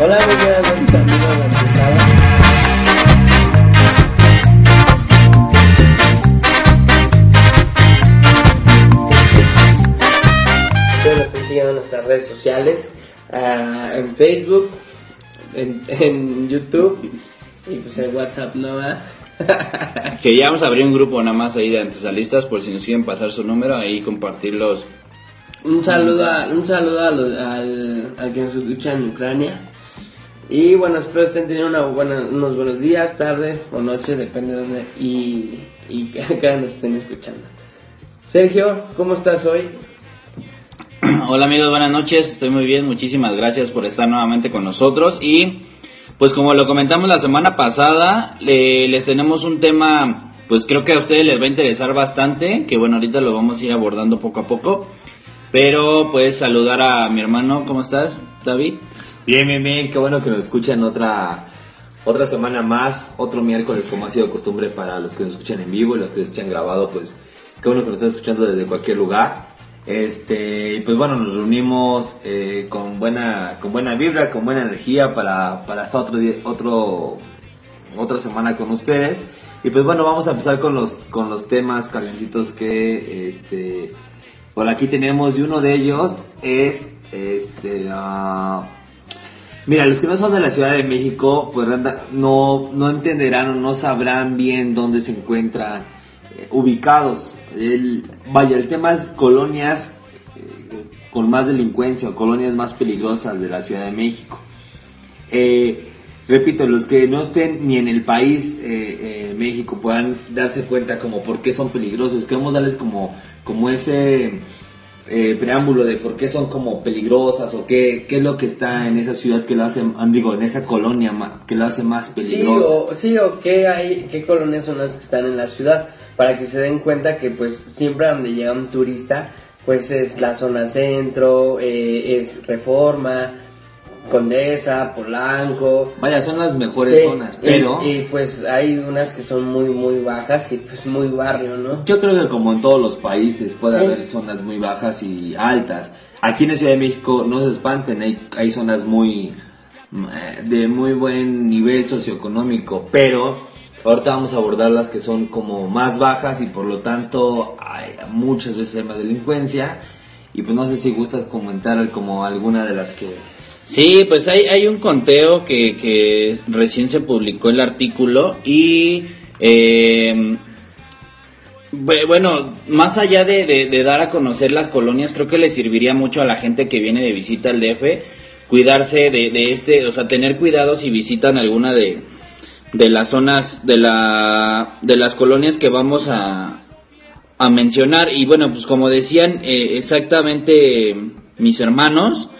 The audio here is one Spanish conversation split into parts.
Hola, muy buenas noches amigos de seguir en nuestras redes sociales, ah, en Facebook, en, en YouTube y pues en WhatsApp, ¿no? va? Que ya vamos a abrir un grupo nada más ahí de antesalistas por si nos quieren pasar su número ahí compartirlos. Un saludo, a, un saludo a los- al, al que nos escucha en Ucrania. Y bueno, espero estén teniendo unos buenos días, tardes o noches, depende de dónde y, y que nos estén escuchando. Sergio, ¿cómo estás hoy? Hola amigos, buenas noches, estoy muy bien, muchísimas gracias por estar nuevamente con nosotros y pues como lo comentamos la semana pasada, le- les tenemos un tema pues creo que a ustedes les va a interesar bastante, que bueno ahorita lo vamos a ir abordando poco a poco, pero pues saludar a mi hermano, ¿cómo estás David? Bien, bien, bien, qué bueno que nos escuchan otra otra semana más, otro miércoles como ha sido costumbre para los que nos escuchan en vivo y los que nos escuchan grabado, pues qué bueno que nos están escuchando desde cualquier lugar. Este, pues bueno, nos reunimos eh, con buena con buena vibra, con buena energía para, para otro día, otro otra semana con ustedes. Y pues bueno, vamos a empezar con los con los temas calientitos que este por aquí tenemos y uno de ellos es este ah, Mira, los que no son de la Ciudad de México, pues no, no entenderán o no sabrán bien dónde se encuentran eh, ubicados. El, vaya, el tema es colonias eh, con más delincuencia o colonias más peligrosas de la Ciudad de México. Eh, repito, los que no estén ni en el país México puedan darse cuenta como por qué son peligrosos. Queremos darles como, como ese eh, preámbulo de por qué son como peligrosas o qué, qué es lo que está en esa ciudad que lo hace, ah, digo, en esa colonia que lo hace más Sí peligroso. o, sí, o qué, hay, qué colonias son las que están en la ciudad, para que se den cuenta que pues siempre donde llega un turista, pues es la zona centro, eh, es Reforma, Condesa, Polanco. Vaya, son las mejores Sí, zonas, pero Y, pues hay unas que son muy, muy bajas y pues muy barrio, ¿no? yo creo que como en todos los países puede Sí. haber zonas muy bajas y altas. Aquí en la Ciudad de México no se espanten, hay, hay zonas muy mm, eh, de muy buen nivel socioeconómico, pero ahorita vamos a abordar las que son como más bajas y por lo tanto hay, muchas veces hay más delincuencia. Y pues no sé si gustas comentar como alguna de las que Sí, pues hay, hay un conteo que, que recién se publicó el artículo y eh, bu- bueno, más allá de, de- dar a conocer las colonias, creo que le serviría mucho a la gente que viene de visita al DF cuidarse de, de este, o sea, tener cuidado si visitan alguna de, de las zonas, de, la, de las colonias que vamos a, a mencionar. Y bueno, pues como decían eh, exactamente mis hermanos,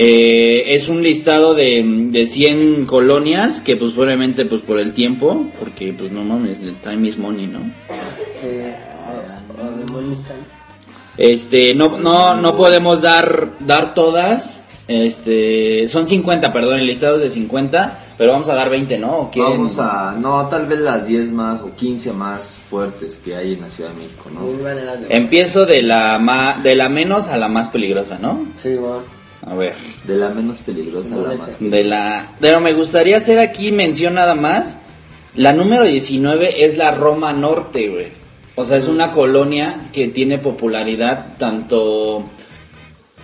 eh, es un listado de, de 100 colonias que pues probablemente pues por el tiempo, porque pues no mames, the time is money, ¿no? Eh, Este, no, no, no podemos dar, dar todas. Este, son 50, perdón, el listado es de 50, pero vamos a dar 20, ¿no? ¿O? Vamos a, no, tal vez las 10 más o 15 más fuertes que hay en la Ciudad de México, ¿no? Empiezo de la, ma- de la menos a la más peligrosa, ¿no? Sí, bueno. A ver. De la menos peligrosa a la más. De la, pero me gustaría hacer aquí mención nada más. La número 19 es la Roma Norte, güey. O sea, es una colonia que tiene popularidad tanto...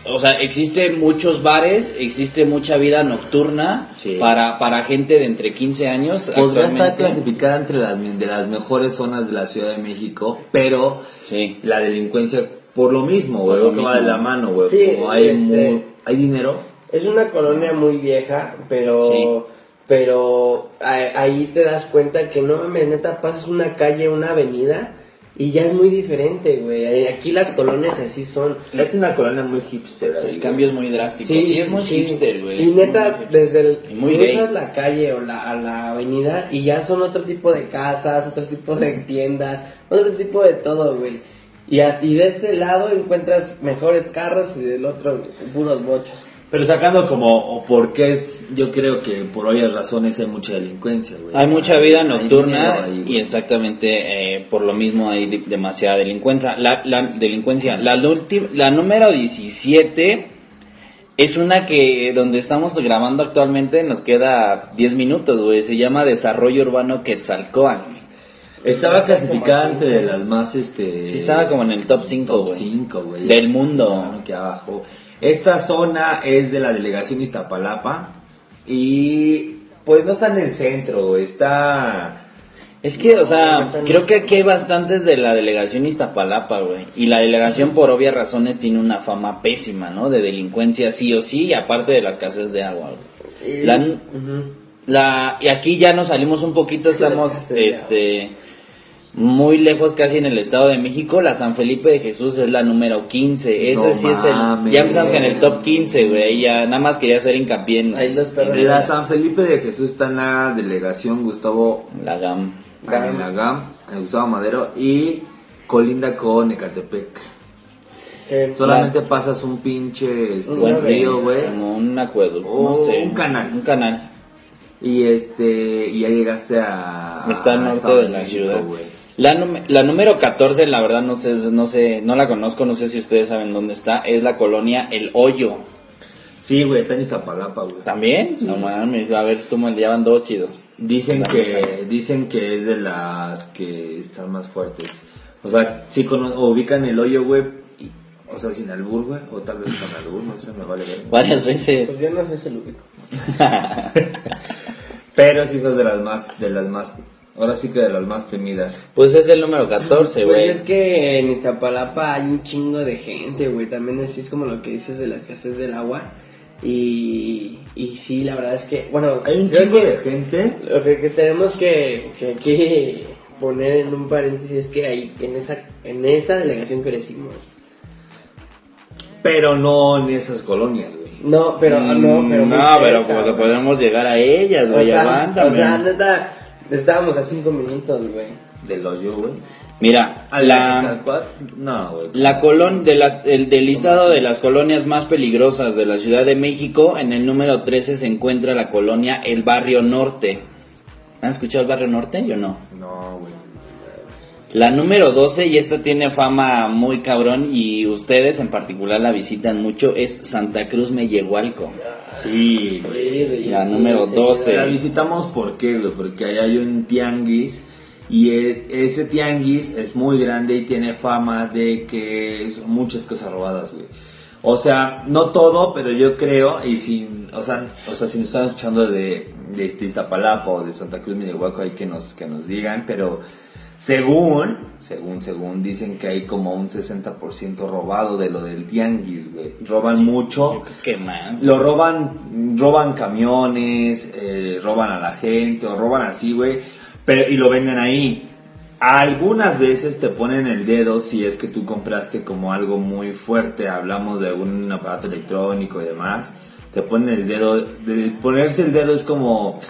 O sea, existen muchos bares, existe mucha vida nocturna Sí. para, para gente de entre 15 años. Podría estar clasificada entre las de las mejores zonas de la Ciudad de México, pero Sí. la delincuencia por lo mismo, güey, que va de la mano, güey. Sí, como hay este- mu- hay dinero. Es una colonia muy vieja, pero Sí. pero a- ahí te das cuenta que no mames, neta, pasas una calle, una avenida y ya es muy diferente, güey. Aquí las colonias así son. Es una colonia muy hipster. ahí, El cambio es muy drástico. Sí, es muy sí. hipster, güey. Y neta, desde el muy cruzas gay. la calle o la, a la avenida y ya son otro tipo de casas, otro tipo de tiendas, otro tipo de todo, güey. Y, a- y de este lado encuentras mejores carros y del otro puros bochos. Pero sacando como, o porque es, yo creo que por obvias razones hay mucha delincuencia, güey. Hay mucha vida nocturna ahí, y exactamente eh, por lo mismo hay de- demasiada delincuencia. La, la delincuencia, la, la número 17 Es una que donde estamos grabando actualmente nos queda 10 minutos, güey. Se llama Desarrollo Urbano Quetzalcoatl. Estaba clasificada entre las más, este... Sí, estaba como en el top 5, Top güey. 5, güey. Del mundo. Claro, Aquí abajo. Esta zona es de la delegación Iztapalapa y pues no está en el centro, está... Es que, o sea, creo que aquí hay bastantes de la delegación Iztapalapa, güey. Y la delegación, por obvias razones, tiene una fama pésima, ¿no? De delincuencia sí o sí, y aparte de la escasez de agua, güey. Es- La- y aquí ya nos salimos un poquito, estamos este muy lejos casi en el Estado de México. La San Felipe de Jesús es la número 15. Ese No sí es el. Ya empezamos en el top 15, güey. Ya nada más quería hacer hincapié en, Ahí los perros. en La. San Felipe de Jesús está en la delegación Gustavo La GAM. Gam. en la GAM, en Gustavo Madero y colinda con Ecatepec. Que- Solamente pasas un pinche este, Un río, güey. Como un acueducto, O no sé. un canal. Un canal. Y este y ya llegaste a Está al norte de la México, ciudad. La, num- la número 14, la verdad no sé, no sé, no la conozco, no sé si ustedes saben dónde está. Es la colonia El Hoyo. Sí, güey, está en Iztapalapa, güey. ¿También? No mames, a ver, tú me llevan dos chidos. Dicen que dicen que es de las que están más fuertes. O sea, sí cono- o ubican el hoyo, güey, o sea, sin albur, güey, o tal vez con albur, no sé, me vale ver. Varias veces. Pues yo no sé si lo ubico. Pero sí son de las más de las más ahora sí que de las más temidas. Pues es el número 14, Pues güey. es que en Iztapalapa hay un chingo de gente, güey. También así es como lo que dices de la escasez del agua. Y, y sí, la verdad es que, bueno, Hay un chingo que de gente. Lo que, que tenemos que, que aquí poner en un paréntesis es que hay en esa, en esa delegación crecimos. Pero no en esas colonias, güey. No, pero, ah, no, pero Mm, No, pero güey. podemos llegar a ellas, O güey, sea, aguántame. o sea, neta, estábamos a cinco minutos, güey. Del hoyo, güey. Mira, ¿Al la? No, güey. la colon de las, el del listado de las colonias más peligrosas de la Ciudad de México, en el número 13 se encuentra la colonia El Barrio Norte. ¿Han escuchado el Barrio Norte? Yo no. No, güey. La número 12, y esta tiene fama muy cabrón, y ustedes en particular la visitan mucho, es Santa Cruz Mellehualco. Sí. Sí, La sí, número sí, 12. La visitamos ¿por qué, güey? Porque ahí hay un tianguis y e- ese tianguis es muy grande y tiene fama de que son muchas cosas robadas, güey. O sea, no todo, pero yo creo, y sin, o sea, o sea si nos están escuchando de, de, de Iztapalapa o de Santa Cruz Milwaukee, hay que nos, que nos digan, pero según, según, según, dicen que hay como un 60% robado de lo del tianguis, güey. Roban mucho. ¿Qué más? Lo roban, roban camiones, eh, roban a la gente, o roban así, güey, pero y lo venden ahí. Algunas veces te ponen el dedo si es que tú compraste como algo muy fuerte, hablamos de algún aparato electrónico y demás, te ponen el dedo, de ponerse el dedo es como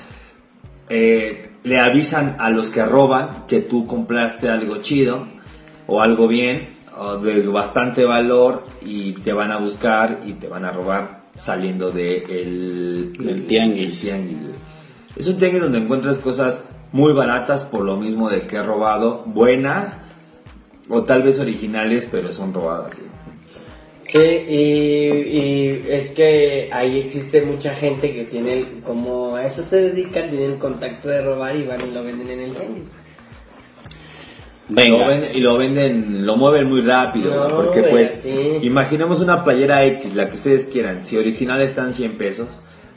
eh, le avisan a los que roban que tú compraste algo chido o algo bien o de bastante valor y te van a buscar y te van a robar saliendo de el, Del tianguis. el tianguis. Es un tianguis donde encuentras cosas muy baratas por lo mismo de que he robado, buenas o tal vez originales, pero son robadas. Sí, y, y es que ahí existe mucha gente que tiene, como a eso se dedican, tienen el contacto de robar y van y lo venden en el tenis. Lo Venga. venden- y lo venden, lo mueven muy rápido, No, porque güey, pues, sí. imaginemos una playera X, la que ustedes quieran, si original está en 100 pesos,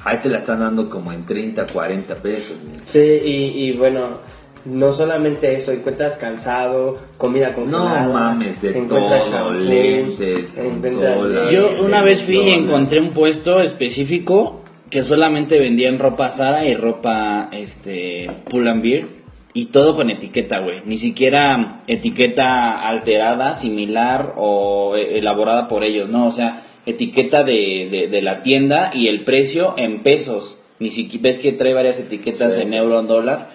ahí te la están dando como en 30, 40 pesos. Sí, y, y bueno, no solamente eso, encuentras calzado, comida congelada. No mames, de encuentras todo, shampoos, lentes, consolas. Yo una vez fui y encontré un puesto específico que solamente vendían ropa Zara y ropa este Pull and Bear y todo con etiqueta, güey. Ni siquiera etiqueta alterada, similar o eh, elaborada por ellos, no, o sea, etiqueta de, de, de la tienda y el precio en pesos. Ni siquiera ves que trae varias etiquetas Sí, en sí. euro, en dólar,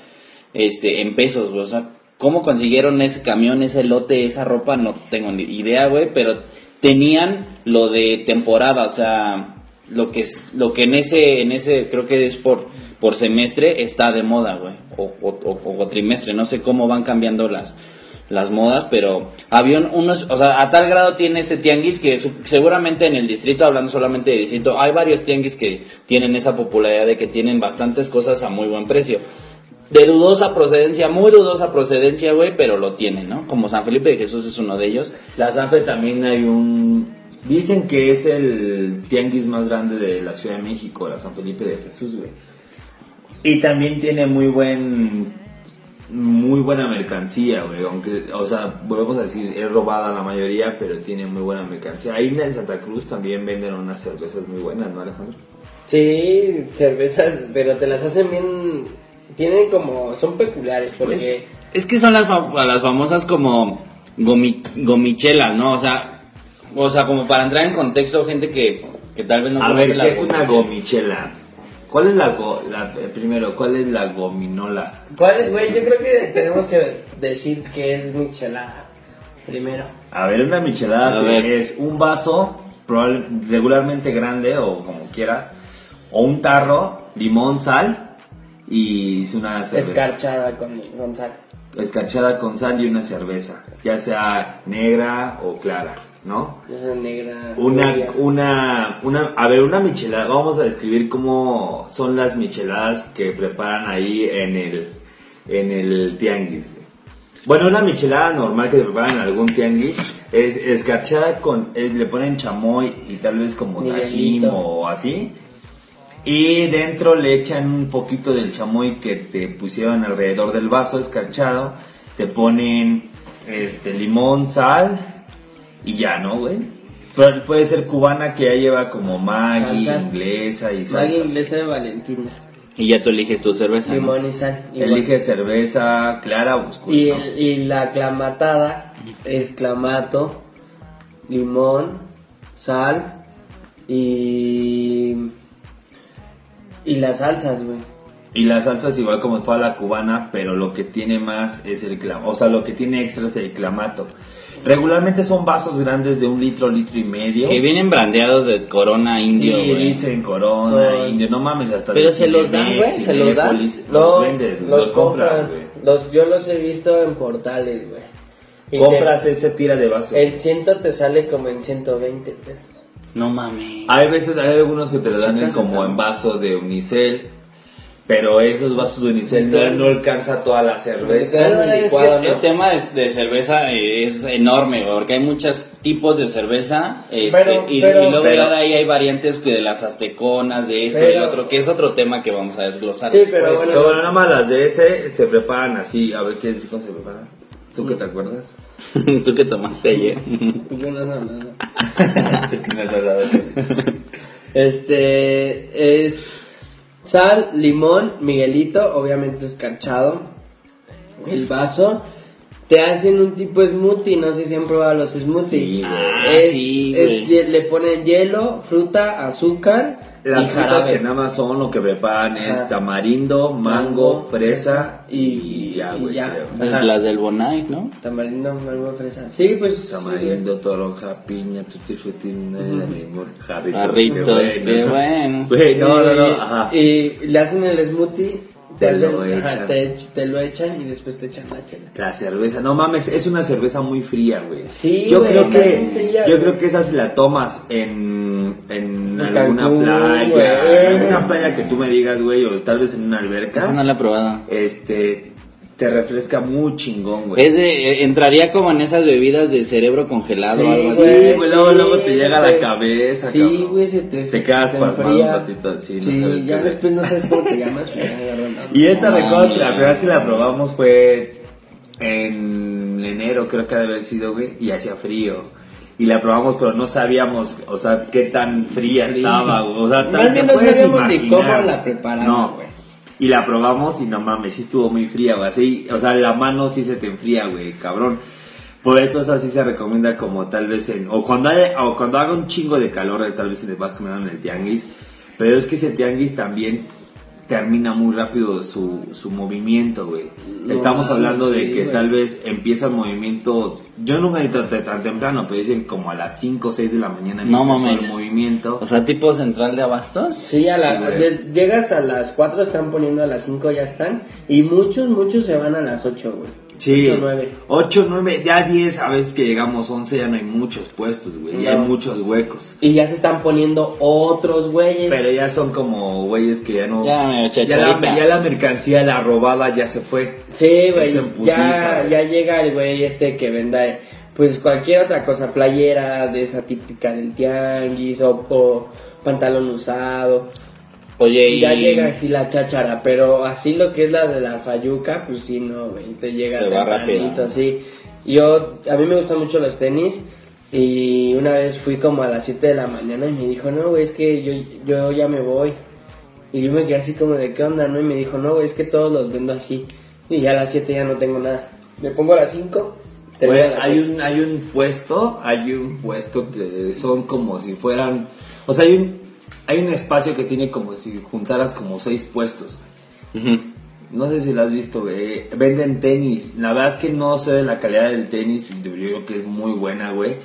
este, en pesos, güey. O sea, ¿cómo consiguieron ese camión, ese lote, esa ropa? No tengo ni idea, güey, pero tenían lo de temporada, o sea, lo que es, lo que en ese, en ese, creo que es por, por semestre está de moda, güey, o, o, o- o trimestre, no sé cómo van cambiando las, las modas, pero había un- unos, o sea, a tal grado tiene ese tianguis que seguramente en el distrito, hablando solamente de distrito, hay varios tianguis que tienen esa popularidad de que tienen bastantes cosas a muy buen precio. De dudosa procedencia, muy dudosa procedencia, güey, pero lo tienen, ¿no? Como San Felipe de Jesús es uno de ellos. La Sanfe también hay un... Dicen que es el tianguis más grande de la Ciudad de México, la San Felipe de Jesús, güey. Y también tiene muy buen... Muy buena mercancía, güey. Aunque, o sea, volvemos a decir, es robada la mayoría, pero tiene muy buena mercancía. Ahí en Santa Cruz también venden unas cervezas muy buenas, ¿no, Alejandro? Sí, cervezas, pero te las hacen bien. Tienen como. Son peculiares porque. Es que son las, las famosas como gomi- gomichelas, ¿no? O sea, o sea, como para entrar en contexto, gente que, que tal vez no a conoce ver, la ¿qué es una gomichela. ¿Cuál es la, go- la eh, primero, cuál es la gominola? ¿Cuál es, güey? Yo creo que tenemos que decir que es michelada. Primero. A ver, una michelada ver. es un vaso probable- regularmente grande o como quieras, o un tarro, limón, sal y una cerveza. Escarchada con, con sal. Escarchada con sal y una cerveza, ya sea negra o clara, ¿no? Esa negra. Una, una, una, a ver, una michelada, vamos a describir cómo son las micheladas que preparan ahí en el, en el tianguis. Bueno, una michelada normal que se preparan en algún tianguis es escarchada con, eh, le ponen chamoy y tal vez como tajín o así. Y dentro le echan un poquito del chamoy que te pusieron alrededor del vaso escarchado. Te ponen este limón, sal y ya, ¿no, güey? Pero puede ser cubana que ya lleva como Maggi, Salsa. inglesa y Maggi salsa. inglesa de Valentina. Y ya tú eliges tu cerveza. ¿no? Limón y sal. igual. Elige cerveza clara o oscura. Y, ¿no? el- y la clamatada es clamato, limón, sal y. Y las salsas, güey. Y la salsa es igual como para la cubana, pero lo que tiene más es el clamato. O sea, lo que tiene extra es el clamato. Regularmente son vasos grandes de un litro, litro y medio. Que vienen brandeados de Corona Indio, sí, güey. dicen Corona, Son- Indio, no mames, hasta Pero de se los dan, Cinemex, güey, se los dan. Cinépolis, Los vendes, los, compras, güey. Los, yo los he visto en portales, güey. Y Compras ese tira de vaso. el ciento te sale como en 120 pesos. No mames. Hay veces, hay algunos que te lo dan en como en vaso de unicel, pero esos vasos de unicel no, no alcanza toda la cerveza. Claro, Pero es licuado, que ¿no? El tema de, de cerveza eh, es enorme, porque hay muchos tipos de cerveza este, Pero- y, pero- y luego pero- ya de ahí hay variantes que de las azteconas, de esto y Pero- otro, que es otro tema que vamos a desglosar. Sí, pero después. bueno. Pero bueno, nada más las de ese se preparan así. A ver, ¿qué cómo se preparan? ¿Tú qué te acuerdas? Tú que tomaste ayer. Yo no, no. ¿Qué has hablado de eso? Este es sal, limón, Miguelito, obviamente escarchado, el vaso. Te hacen un tipo smoothie, no sé si han probado los smoothies. Sí, güey. Ah, Es- sí, es- ye- le ponen hielo, fruta, azúcar Las y frutas que nada más son lo que preparan es tamarindo, mango, fresa y, y- ya, güey. Las del Bonais, ¿no? Tamarindo, mango, fresa. Sí, pues. Tamarindo, toronja, piña, tutti frutti, limón, jarritos. Jarritos, qué bueno. Güey, no, no, no, Y- ajá. Y le hacen el smoothie, te, hacen- lo ajá, echan. te, te lo echan y después te echan la chela. La cerveza, no mames, es una cerveza muy fría, güey. Sí, yo güey, creo que muy fría, yo güey. creo que esa si la tomas en en En alguna Cancún, playa, güey. en alguna playa que tú me digas, güey, o tal vez en una alberca, Esa no la he probado. este te refresca muy chingón, güey. Es de, eh, entraría como en esas bebidas de cerebro congelado Sí, o algo así. Sí, güey, luego, sí, luego te llega a la güey. cabeza, Sí, cabrón. güey, se te, Te quedas te pasmado enfría. un ratito así, no Sí, sabes ya qué después no sabes cómo te llamas. pero ya agarran la- Y esta No recuerdo que la primera vez que la probamos fue en enero, creo que ha de haber sido, güey, y hacía frío. Y la probamos, pero no sabíamos, o sea, qué tan fría Sí. estaba. O sea, Más tan, bien no sabíamos ni cómo la preparaban, No, güey. Y la probamos y no mames, sí estuvo muy fría, güey. Así, o sea, la mano sí se te enfría, güey, cabrón. Por eso esa sí se recomienda como tal vez en... O cuando, haya- o cuando haga un chingo de calor, tal vez se te vas comiendo en el tianguis. Pero es que ese tianguis también termina muy rápido su, su movimiento, güey. No Estamos hablando de que güey. tal vez empieza el movimiento... Yo nunca he tan, tan temprano, pero dicen como a las 5 o 6 de la mañana No mames. el movimiento. O sea, tipo central de abastos. Sí, a la, Sí, llegas a las 4, están poniendo a las 5, ya están. Y muchos, muchos se van a las 8, güey. Sí, Ocho, nueve. 8, 9, ya 10, a veces que llegamos 11 ya no hay muchos puestos, güey, ya hay No. muchos huecos. Y ya se están poniendo otros güeyes. Pero ya son como güeyes que ya no... Ya, medio ya, la, ya la mercancía, la robada ya se fue. Sí, güey. Ya, ya llega el güey este que venda pues cualquier otra cosa, playera de esa típica del tianguis o, o pantalón usado. Oye, y... Ya llega así la cháchara, pero así lo que es la de la fayuca, pues sí, no, güey, te llega Se va rápido. sí. Yo, a mí me gustan mucho los tenis y una vez fui como a las 7 de la mañana y me dijo, no, güey, es que yo, yo ya me voy. Y yo me quedé así como de, ¿qué onda, no? Y me dijo, no, güey, es que todos los vendo así. Y ya a las 7 ya no tengo nada. Me pongo a las 5. Güey, hay un, hay un puesto, hay un puesto que son como si fueran, o sea, hay un, hay un espacio que tiene como si juntaras como seis puestos. No sé si lo has visto, güey. Venden tenis. La verdad es que no sé de la calidad del tenis. Yo creo que es muy buena, güey.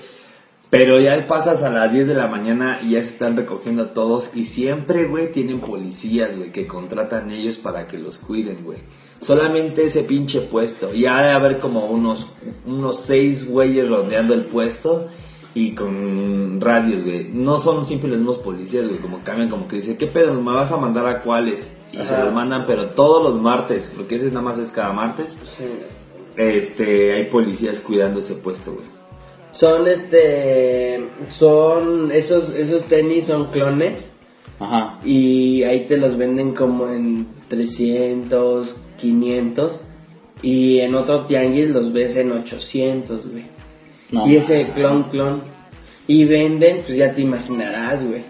Pero ya pasas a las 10 de la mañana y ya se están recogiendo todos. Y siempre, güey, tienen policías, güey, que contratan ellos para que los cuiden, güey. Solamente ese pinche puesto. Y ha de haber como unos, unos seis güeyes rondeando el puesto. Y con radios, güey. No son siempre los mismos policías, güey. Como cambian, como que dicen, ¿qué pedo? ¿Me vas a mandar a cuáles? Y se los mandan, pero todos los martes. Porque ese nada más es cada martes. Este, hay policías cuidando ese puesto, güey. Son este, son, esos, esos tenis son clones. Ajá. Y ahí te los venden como en 300, 500. Y en otro tianguis los ves en 800, güey. No. y ese clon, clon. Y venden, pues ya te imaginarás, güey.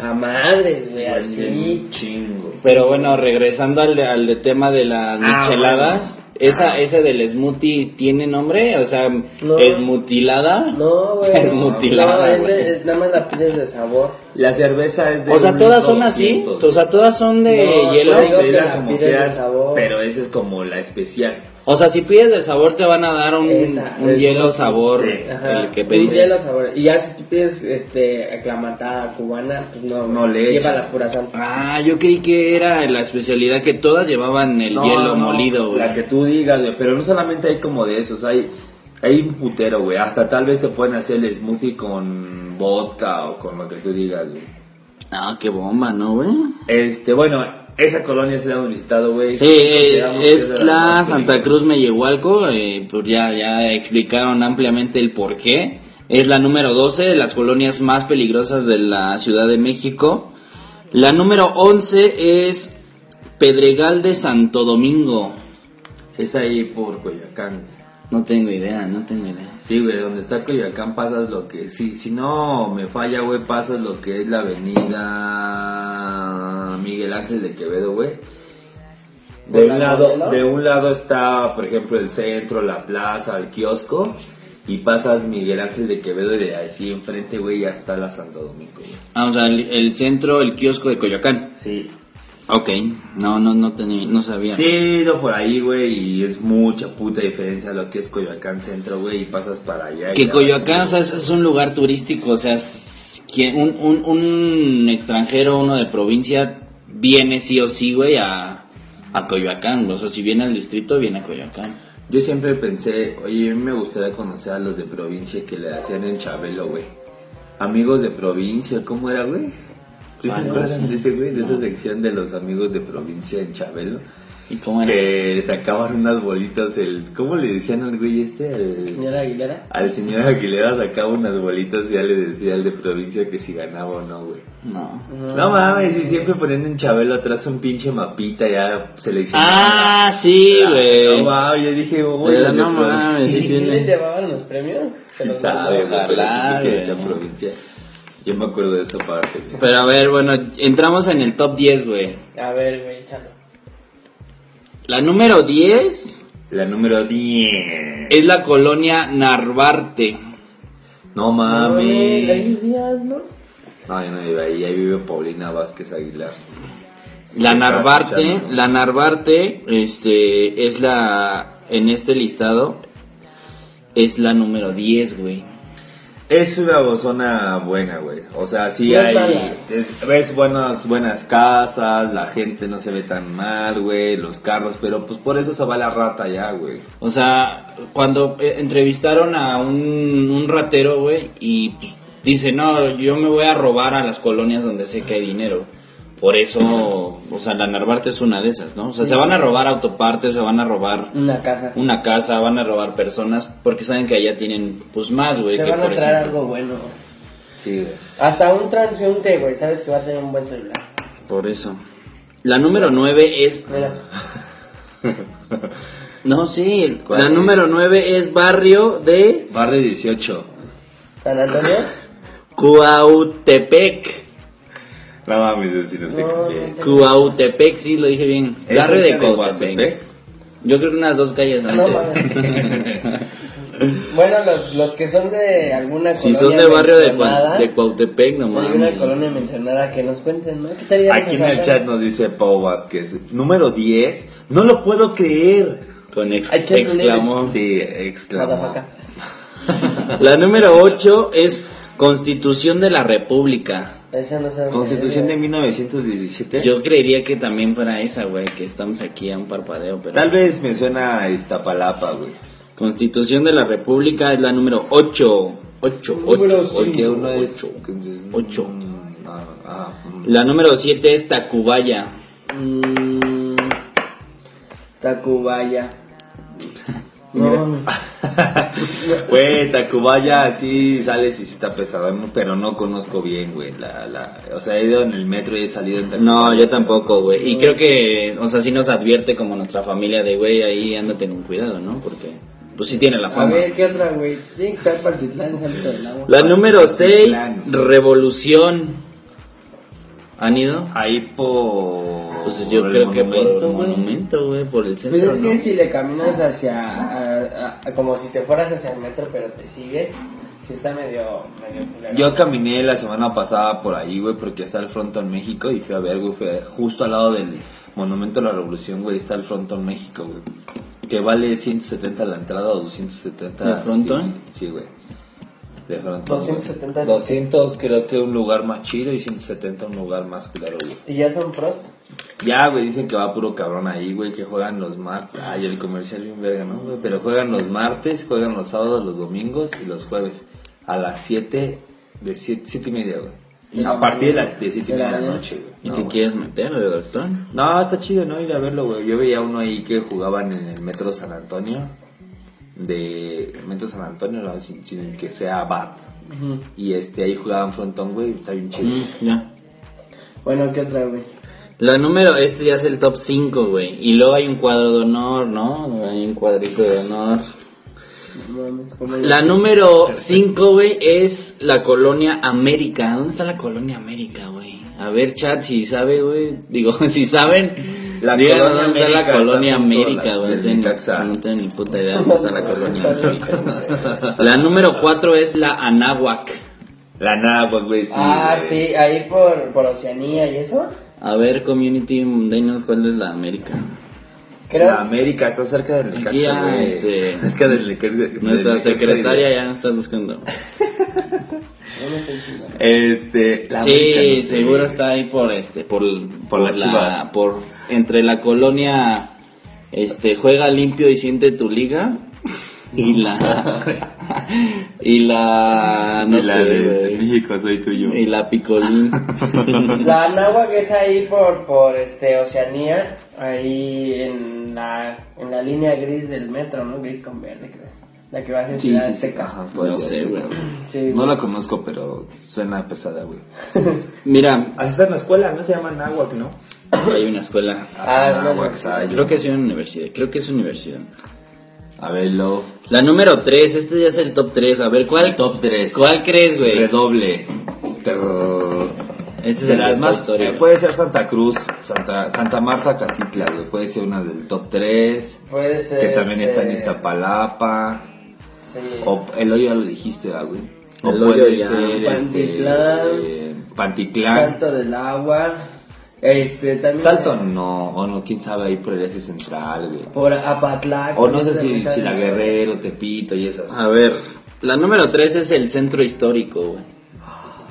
A madres, güey, Venden así. un chingo. Pero bueno, regresando al, de- al de tema de las Ah, micheladas, bueno. esa, Ah. ese del smoothie tiene nombre, o sea, No. es mutilada. No, güey. Es mutilada, No, es güey. de- es- nada más la pides de sabor. La cerveza es de. O sea, todas son así, 200, o sea, todas son de No, hielo. pero digo que Pedirla la como pides de quieras, sabor. Pero esa es como la especial. O sea, si pides de sabor te van a dar un, Esa, un hielo sabor, sí. El que un pediste. hielo sabor. Y ya si tú pides este, aclamatada cubana, pues no, No le lleva puras santa. Ah, yo creí que era la especialidad que todas llevaban el No, hielo no, molido, güey. La que tú digas, güey. Pero no solamente hay como de esos, hay. Hay un putero, güey. Hasta tal vez te pueden hacer el smoothie con vodka o con lo que tú digas, güey. Ah, qué bomba, ¿no, güey? Este, bueno, esa colonia se la hemos listado, güey. Sí, eh, es la Santa. Cruz Mellehualco, eh, pues ya, ya explicaron ampliamente el por qué. Es la número 12 de las colonias más peligrosas de la Ciudad de México. La número 11 es Pedregal de Santo Domingo. Es ahí por Coyoacán. No tengo idea, no tengo idea. Sí, güey, donde está Coyoacán pasas lo que... Si, si no me falla, güey, pasas lo que es la avenida Miguel Ángel de Quevedo, güey. De ¿Por la un, lado, de un lado está, por ejemplo, el centro, la plaza, el kiosco. Y pasas Miguel Ángel de Quevedo y de así enfrente, güey, ya está la Santo Domingo, güey. Ah, o sea, el, el centro, el kiosco de Coyoacán. Sí. Ok, no, no, no tenía, no sabía. Sí, he ido por ahí, güey, y es mucha puta diferencia lo que es Coyoacán Centro, güey, y pasas para allá. Que Coyoacán, o sea, es, es un lugar turístico, o sea, es quien, un, un, un extranjero, uno de provincia, viene sí o sí, güey, a, a Coyoacán. O sea, si viene al distrito, viene a Coyoacán. Yo siempre pensé, oye, a mí me gustaría conocer a los de provincia que le hacían en Chabelo, güey. Amigos de provincia, ¿cómo era, güey? ¿Sí Ah, se no, acuerdan sí. de ese, güey? De esa sección de los amigos de provincia en Chabelo. ¿Y cómo era? Que sacaban unas bolitas, el... ¿Cómo le decían al güey este? Al, Señora Aguilera. al señor Aguilera sacaba unas bolitas y ya le decía al de provincia que si ganaba o no, güey. No. No mames, y siempre poniendo en Chabelo atrás un pinche mapita ya seleccionado. Ah, sí, güey. No mames, yo dije, güey, Pero no mames, sí ¿Y quién les tiene. llevaban los premios? Se los ¿Sabe? Pero Ojalá, sí que decía güey. provincia. Yo me acuerdo de esa parte. güey. Pero a ver, bueno, entramos en el top 10, güey. A ver, güey, échalo. La número 10 La número 10. es la colonia Narvarte. No No, mames. Díaz, ¿no? No, yo no vive ahí. Ahí vive Paulina Vázquez Aguilar. La Narvarte, la Narvarte, este, es la, en este listado, es la número 10, güey. Es una zona buena, güey. O sea, sí hay. es- ves buenas, buenas casas, la gente no se ve tan mal, güey. Los carros, pero pues por eso se va la rata ya, güey. O sea, cuando eh, entrevistaron a un, un ratero, güey, y dice, no, yo me voy a robar a las colonias donde sé que hay dinero. Por eso, o sea, la Narvarte es una de esas, ¿no? O sea, se van a robar autopartes, se van a robar Una casa. una casa, van a robar personas, porque saben que allá tienen, pues, más, güey, Se que van a traer ejemplo. algo bueno. Sí, güey. Hasta un transeúnte, güey, sabes que va a tener un buen celular. Por eso. La número 9 es... Mira. No, sí, ¿Cuál la es? número 9 es barrio de Barrio 18. San Antonio. Cuautepec. No mames, decir este No, que- no. Cuautepec, sí, lo dije bien. ¿Es Barrio de Cuautepec. Yo creo que unas dos calles antes. Bueno, los, los que son de alguna si colonia son de barrio de, Cua- mencionada, de Cuautepec, no hay una colonia mencionada que nos cuenten, ¿no? ¿Qué tal ya Aquí en el chat nos dice Pau Vázquez. Número 10. No lo puedo creer. Con ex- exclamó. Sí, exclamó. La número 8 es Constitución de la República. Esa no sabe Constitución de 1917. Yo creería que también para esa, güey, que estamos aquí a un parpadeo, pero... Tal vez me suena a Iztapalapa, güey. Constitución de la República es la número 8. 8, Número 8. Porque uno es. Ocho. Mm, Ocho. ah, mm. La número 7 es Tacubaya. Mm, Tacubaya. No, Güey, Tacubaya sí sales y sí está pesado, pero no conozco bien, güey. La, la, o sea, he ido en el metro y he salido en Tacubaya. No, yo tampoco, güey. Y creo que, o sea, sí nos advierte como nuestra familia de, güey, ahí ándate con cuidado, ¿no? Porque, pues sí tiene la a fama. ver, ¿qué otra, güey? Tiene que estar Pantitlán, Salto del Agua. La número 6, Altitlán. Revolución. ¿Han ido? Ahí por. Pues yo por creo el que por monumento, el güey. monumento, güey, por el Pues centro, es ¿no? que si le caminas hacia, a- a- como si te fueras hacia el metro, pero te sigues, sí está medio, medio culero. Yo caminé la semana pasada por ahí, güey, porque está el Frontón México y fui a ver, güey, fue justo al lado del Monumento a la Revolución, güey, está el Frontón México, güey. Que vale 170 la entrada o 270. ¿De Frontón? Sí, sí, güey. De Frontón. 270. 200 creo que un lugar más chido y 170 un lugar más claro, güey. ¿Y ya son pros? Ya, güey, dicen que va puro cabrón ahí, güey, que juegan los martes. Ay, el comercial bien verga, ¿no, güey? Pero juegan los martes, juegan los sábados, los domingos y los jueves. A las 7, de 7, 7 y media, güey. A partir de las de 7 y De media de la noche, güey. ¿Y No, te güey. quieres meter, de doctor? No, está chido, ¿no? Ir a verlo, güey. Yo veía uno ahí que jugaban en el Metro San Antonio. De Metro San Antonio, no, sin, sin que sea BAT. Y este, ahí jugaban frontón, güey. Está bien chido. Mm, ya. Bueno, ¿qué otra, güey? La número, este ya es el top 5, güey. Y luego hay un cuadro de honor, ¿no? Hay un cuadrito de honor. No mames, ¿cómo La número 5, güey, es la colonia América. ¿Dónde está la colonia América, güey? A ver, chat, si sabe, güey. Digo, si saben, La díganos colonia dónde está la América colonia está América, güey. No no tengo ni puta idea dónde está la colonia América. La número 4 es la Anáhuac. La náhuatl, güey, sí. ah, sí, ahí por, por Oceanía y eso. A ver, community, dinos cuál es la América. Creo. La América está cerca del Aquí ya, Necaxa, güey. este, cerca del Necaxa. Nuestra secretaria de- ya está buscando. Este, la sí, América, no sé. seguro está ahí por este, por, Por las Chivas. por entre la colonia, este, juega limpio y siente tu liga y la y la no Y la sé, de México soy tuyo. y la picolín. La Anáhuac es ahí por, por este, Oceanía, ahí en la, en la línea gris del metro, ¿no? Gris con verde, creo. La que va hacia Sí, Ciudad sí, sí. Azteca. Ajá, puede No ser. sé, güey. Sí, No la conozco, pero suena pesada, güey. Mira, Así está en la escuela, no se llama Náhuac, ¿no? hay una escuela. Ah, no, Náhuac, no. Sayo. Creo que es una universidad, creo que es universidad. A verlo. La número 3, este ya es el top 3, a ver, ¿cuál El top 3. ¿Cuál crees, güey? Redoble. Este Será el más, historia, eh, puede ser Santa Cruz, Santa, Santa Marta, Catitla, güey. Puede ser una del top 3. Puede ser. Que también está en este, Iztapalapa. Sí. O el hoyo ya lo dijiste, ¿verdad, güey. O El puede hoyo ya. ser Pantitlán. este, Pantitlán. Salto del agua. Este, también. Salto no, o no, quién sabe ahí por el eje central, güey. Por Apatlac. O no sé si, si la Guerrero, Tepito y esas. A ver, La número 3 es el centro histórico, güey.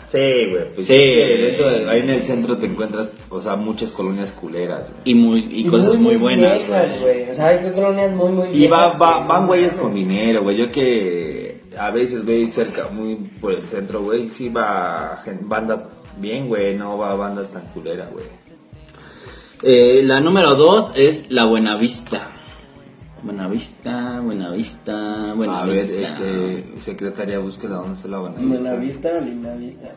Sí, güey. Pues Sí. dentro de- ahí en el centro te encuentras, o sea, muchas colonias culeras, güey. Y, muy, y cosas muy, buenas, viejas, güey. O sea, hay colonias muy, muy Y va, viejas va- que- van güeyes con dinero, güey. Yo que a veces, güey, cerca, muy por el centro, güey, sí va bandas bien, güey, no va bandas tan culeras, güey. Eh, la número 2 es la Buenavista. Buenavista, Buenavista, Buenavista. A ver, este, secretaria, búsqueda dónde está la Buenavista. Buena vista o linda vista.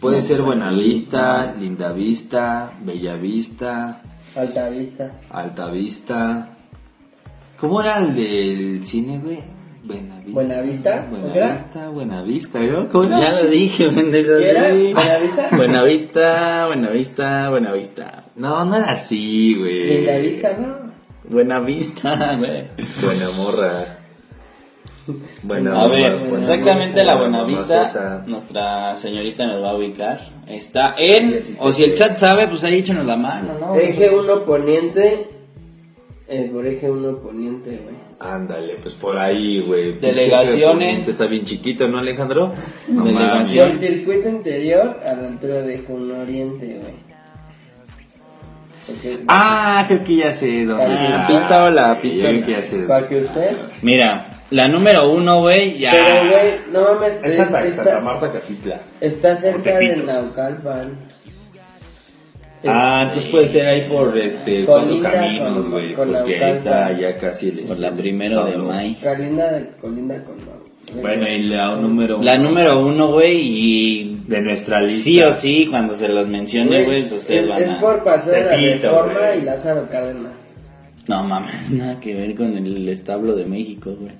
Puede ser Buenavista, Linda Vista, Bella Vista, Alta vista. Alta Vista. ¿Cómo era el del cine, güey? Buenavista. Buenavista. Buenavista, Buenavista, ¿no? ¿Cómo era? Ya lo dije, pendejo. Sí. ¿Buenavista? Buenavista, Buenavista, Buenavista. No, no era así, güey. Linda vista, ¿no? Buenavista, güey. Buena morra. Buena A ver, buena exactamente la Buenavista, nuestra señorita nos va a ubicar. Está en, o si el chat sabe, pues ahí échenos la mano, ¿no? Eje 1 poniente. Eh, por eje 1 poniente, güey. Ándale, pues por ahí, güey. En- Está bien chiquito, ¿no, Alejandro? No Delegación. El circuito interior a la altura de 1 oriente, güey. Porque- Ah, creo que ya sé dónde Ah, está. pistola, Yo pistola. creo que ya sé Para que usted. Mira, la número uno, güey, ya. Pero, güey, no mames. Es Santa, está, Santa Marta Catitla. está cerca de. Naucalpan. Ah, entonces puede estar ahí por este cuatro Colinda caminos, con- güey. con Porque ahí está ya casi el. Por la primero de mayo. Colinda, colinda con Bueno, y la número La uno número uno, güey, y de nuestra lista. sí o sí, cuando se los mencione, güey, pues ustedes es, van es a... por Paseo de la Tepito, Reforma güey. y Lázaro Cárdenas. No mames, nada que ver con el establo de México, güey.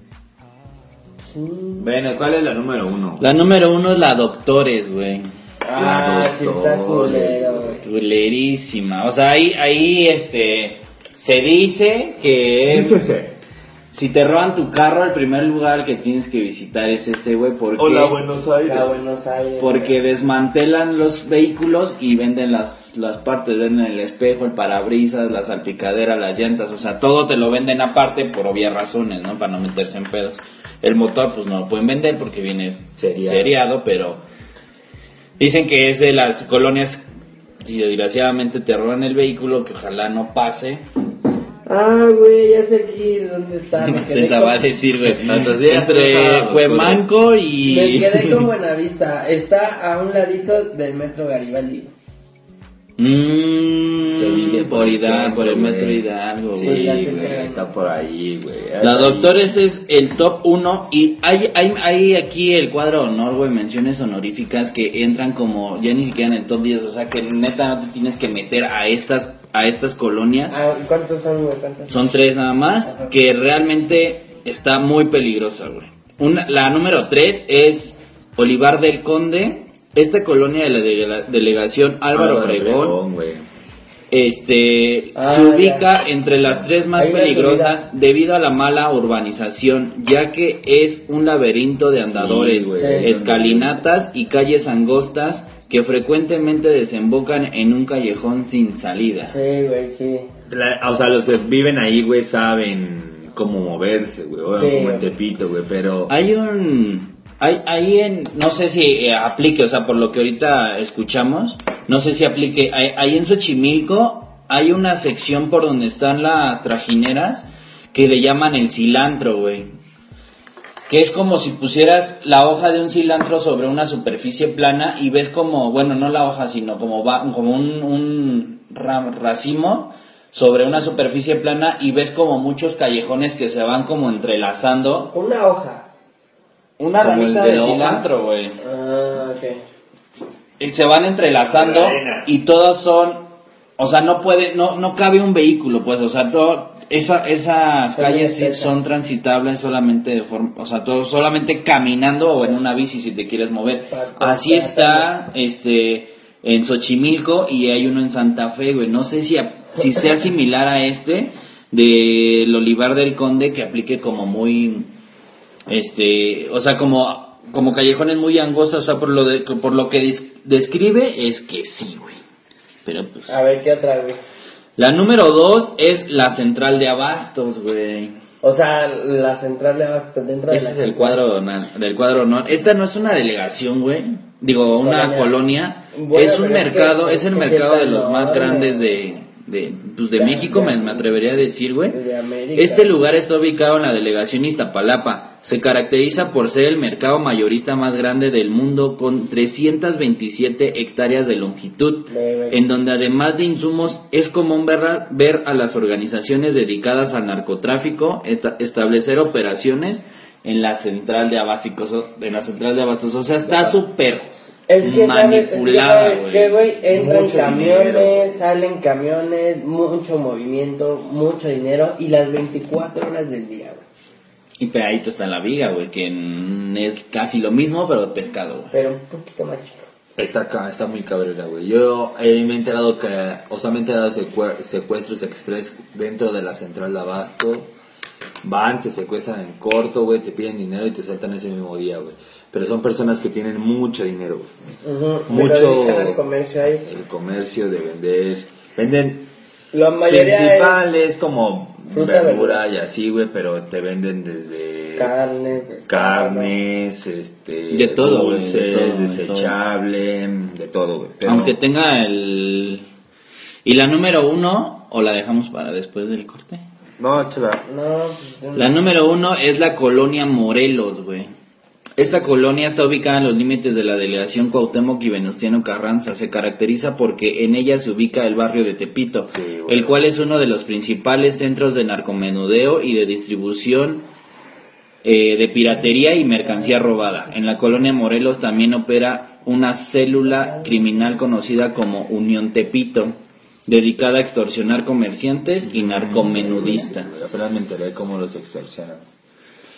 Sí. Bueno, ¿cuál es la número uno? La número uno es la Doctores, güey. Ah, sí está culero, güey. Culerísima. O sea, ahí, ahí, este, se dice que es... Dícese. Si te roban tu carro, el primer lugar que tienes que visitar es este, güey, porque... Hola, Buenos Aires. A Buenos Aires. Porque desmantelan los vehículos y venden las, las partes, venden el espejo, el parabrisas, la salpicadera, las llantas, o sea, todo te lo venden aparte por obvias razones, ¿no? Para no meterse en pedos. El motor pues no lo pueden vender porque viene Seriado. seriado, pero dicen que es de las colonias, si desgraciadamente te roban el vehículo, que ojalá no pase. Ah, güey, ya sé aquí dónde está. Me Te quedé la va a decir, güey. Entre Cuemanco Me y... quedé con Buenavista. Está a un ladito del metro Garibaldi. Mmm, Te dije por, Hidalgo, centro, por el metro güey. Hidalgo, Sí, güey. está por ahí, güey. La Ahí. Doctores es el top 1 y hay, hay, hay aquí el cuadro honor, güey, menciones honoríficas que entran como ya ni siquiera en el top 10, o sea que neta no te tienes que meter a estas, a estas colonias. Ah, ¿Cuántos son, güey? ¿Cuántos? Son tres nada más, que realmente está muy peligrosa, güey. Una, la número tres es Olivar del Conde, esta colonia de la dele- delegación Álvaro Obregón. güey. Este Ah, se ubica ya. entre las tres más Ahí peligrosas debido a la mala urbanización, ya que es un laberinto de andadores, escalinatas y calles angostas que frecuentemente desembocan en un callejón sin salida. Sí, güey, sí. La- o sea, los que viven ahí, güey, saben cómo moverse, güey. O Sí, como en. Tepito, güey, pero... Hay un hay ahí en no sé si eh, aplique, o sea, por lo que ahorita escuchamos, no sé si aplique ahí, ahí en Xochimilco hay una sección por donde están las trajineras que le llaman el cilantro, güey. Que es como si pusieras la hoja de un cilantro sobre una superficie plana y ves como, bueno, no la hoja, sino como va, como un, un ra- racimo sobre una superficie plana y ves como muchos callejones que se van como entrelazando Una hoja. Una Como ramita el de de, cilantro, güey. Ah, ok. Y se van entrelazando y todos son, o sea, no puede, no, no cabe un vehículo, pues, o sea, todo, esa, esas calles son transitables solamente de forma, o sea, todo, solamente caminando o en una bici si te quieres mover. Para- Así para está, este, en Xochimilco y hay uno en Santa Fe, güey. No sé si, a- si sea similar a este del Olivar del Conde que aplique como muy, este, o sea, como, como callejones muy angostos, o sea, por lo, de, por lo que des- describe es que sí, güey. Pero pues... A ver, ¿qué otra, güey? La número dos es la central de abastos, güey. O sea, la central de abasto dentro de Ese la es el cuadro del cuadro honor. Esta no es una delegación, güey. Digo, una Colonia. colonia. Bueno, es un es mercado, que- es el mercado de los más grandes de, de, pues de De- México, de- me, me atrevería a decir, güey. Este lugar está ubicado en la delegación Iztapalapa. Se caracteriza por ser el mercado mayorista más grande del mundo con 327 hectáreas de longitud, en donde además de insumos es común ver a, ver a las organizaciones dedicadas al narcotráfico establecer operaciones en la central de abastos, en la central de abastos, o sea, está súper Es que sabes, es que manipulada, sabes güey. que, güey, entran Mucho camiones, dinero. salen camiones, mucho movimiento, mucho dinero y las 24 horas del día, güey. Y pegadito está en la viga, güey, que es casi lo mismo, pero de pescado, güey. Pero un poquito más chico. Está acá, está muy cabrera, güey. Yo eh, me he enterado que, o sea, me he enterado de secuestros express dentro de la central de abasto. Van, te secuestran en corto, güey, te piden dinero y te sueltan ese mismo día, güey. Pero son personas que tienen mucho dinero, Mucho- comercio ahí. El comercio de vender. Venden La mayoría principal es como Fruta, verdura verdura. y así, güey, pero te venden desde es carne, pescado. carnes, este, De todo, güey, dulces, de todo, de todo. desechable, de todo, güey. Aunque tenga el... ¿Y la número uno o la dejamos para después del corte? No, chala. No, pues, La número uno es la colonia Morelos, güey. Esta colonia está ubicada en los límites de la delegación Cuauhtémoc y Venustiano Carranza. Se caracteriza porque en ella se ubica el barrio de Tepito, Sí, el cual es uno de los principales centros de narcomenudeo y de distribución eh, de piratería y mercancía robada. En la colonia Morelos también opera una célula criminal conocida como Unión Tepito, dedicada a extorsionar comerciantes y narcomenudistas. Apenas me enteré cómo los extorsionan.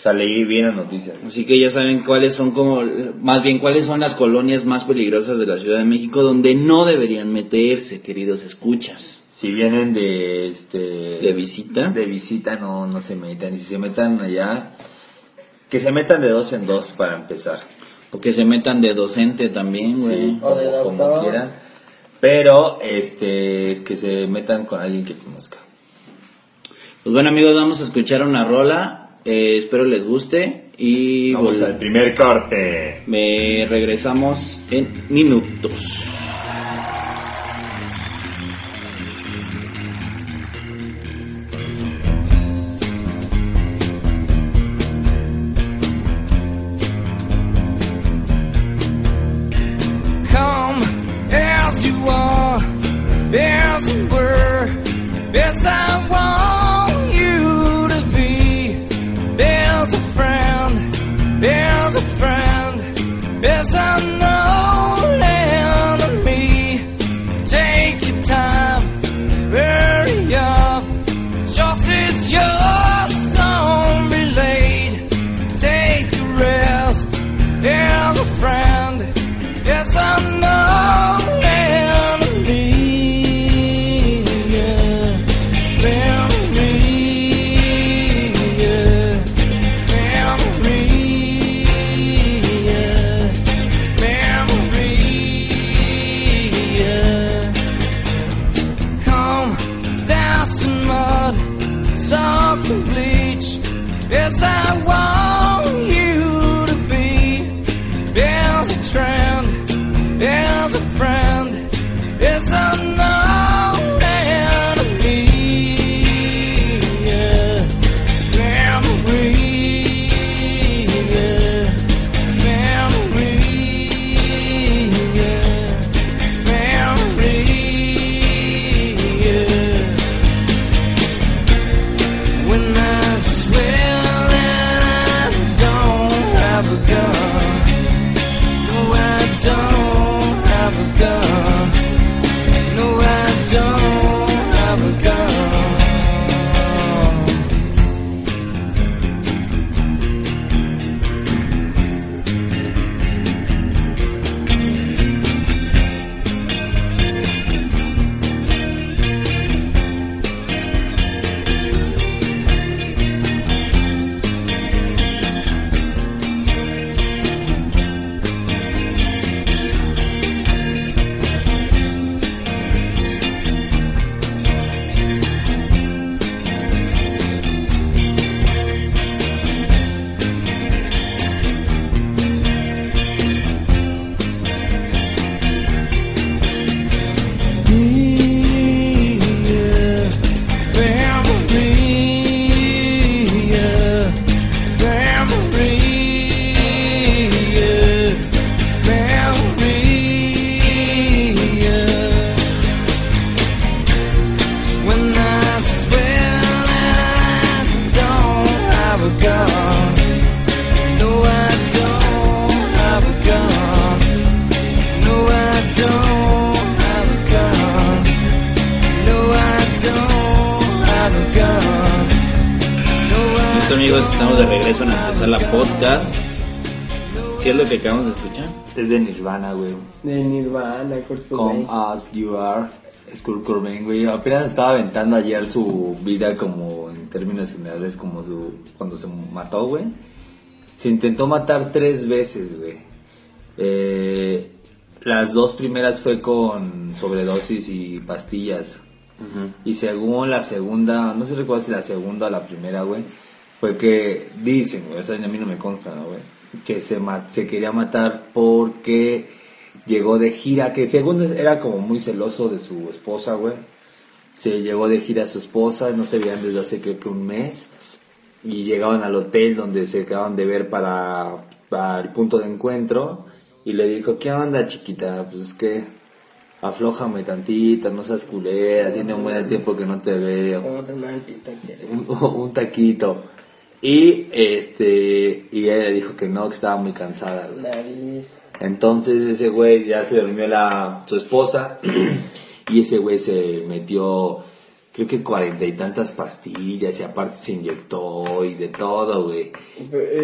O sea, leí bien las noticias. Así que ya saben cuáles son como, más bien cuáles son las colonias más peligrosas de la Ciudad de México donde no deberían meterse, queridos escuchas. Si vienen de este ¿De visita? de visita no no se metan. Y si se metan allá, que se metan de dos en dos para empezar. O que se metan de docente también, güey. Sí, O de como, como doctor. quieran. Pero este que se metan con alguien que conozca. Pues bueno amigos, vamos a escuchar una rola. Eh, espero les guste y Vamos al primer corte. me regresamos en minutos. Kurt Cobain, güey. Apenas estaba aventando ayer su vida como en términos generales, como su cuando se mató, güey. Se intentó matar tres veces, güey. Eh, las dos primeras fue con sobredosis y pastillas. Y según la segunda, no sé recuerdo si la segunda o la primera, güey, fue que dicen, güey, o sea, a mí no me consta, ¿no, güey? Que se, se quería matar porque llegó de gira, que según era como muy celoso de su esposa, güey. Se llegó de gira a su esposa, no se veían desde hace creo que un mes. Y llegaban al hotel donde se acaban de ver para, para el punto de encuentro. Y le dijo, ¿qué onda chiquita? Pues es que aflójame tantito, no seas culera, tiene un buen tiempo que no te veo un, un taquito. Y este y ella le dijo que no, que estaba muy cansada. güey. Entonces ese güey ya se durmió la su esposa y ese güey se metió creo que cuarenta y tantas pastillas y aparte se inyectó y de todo, güey.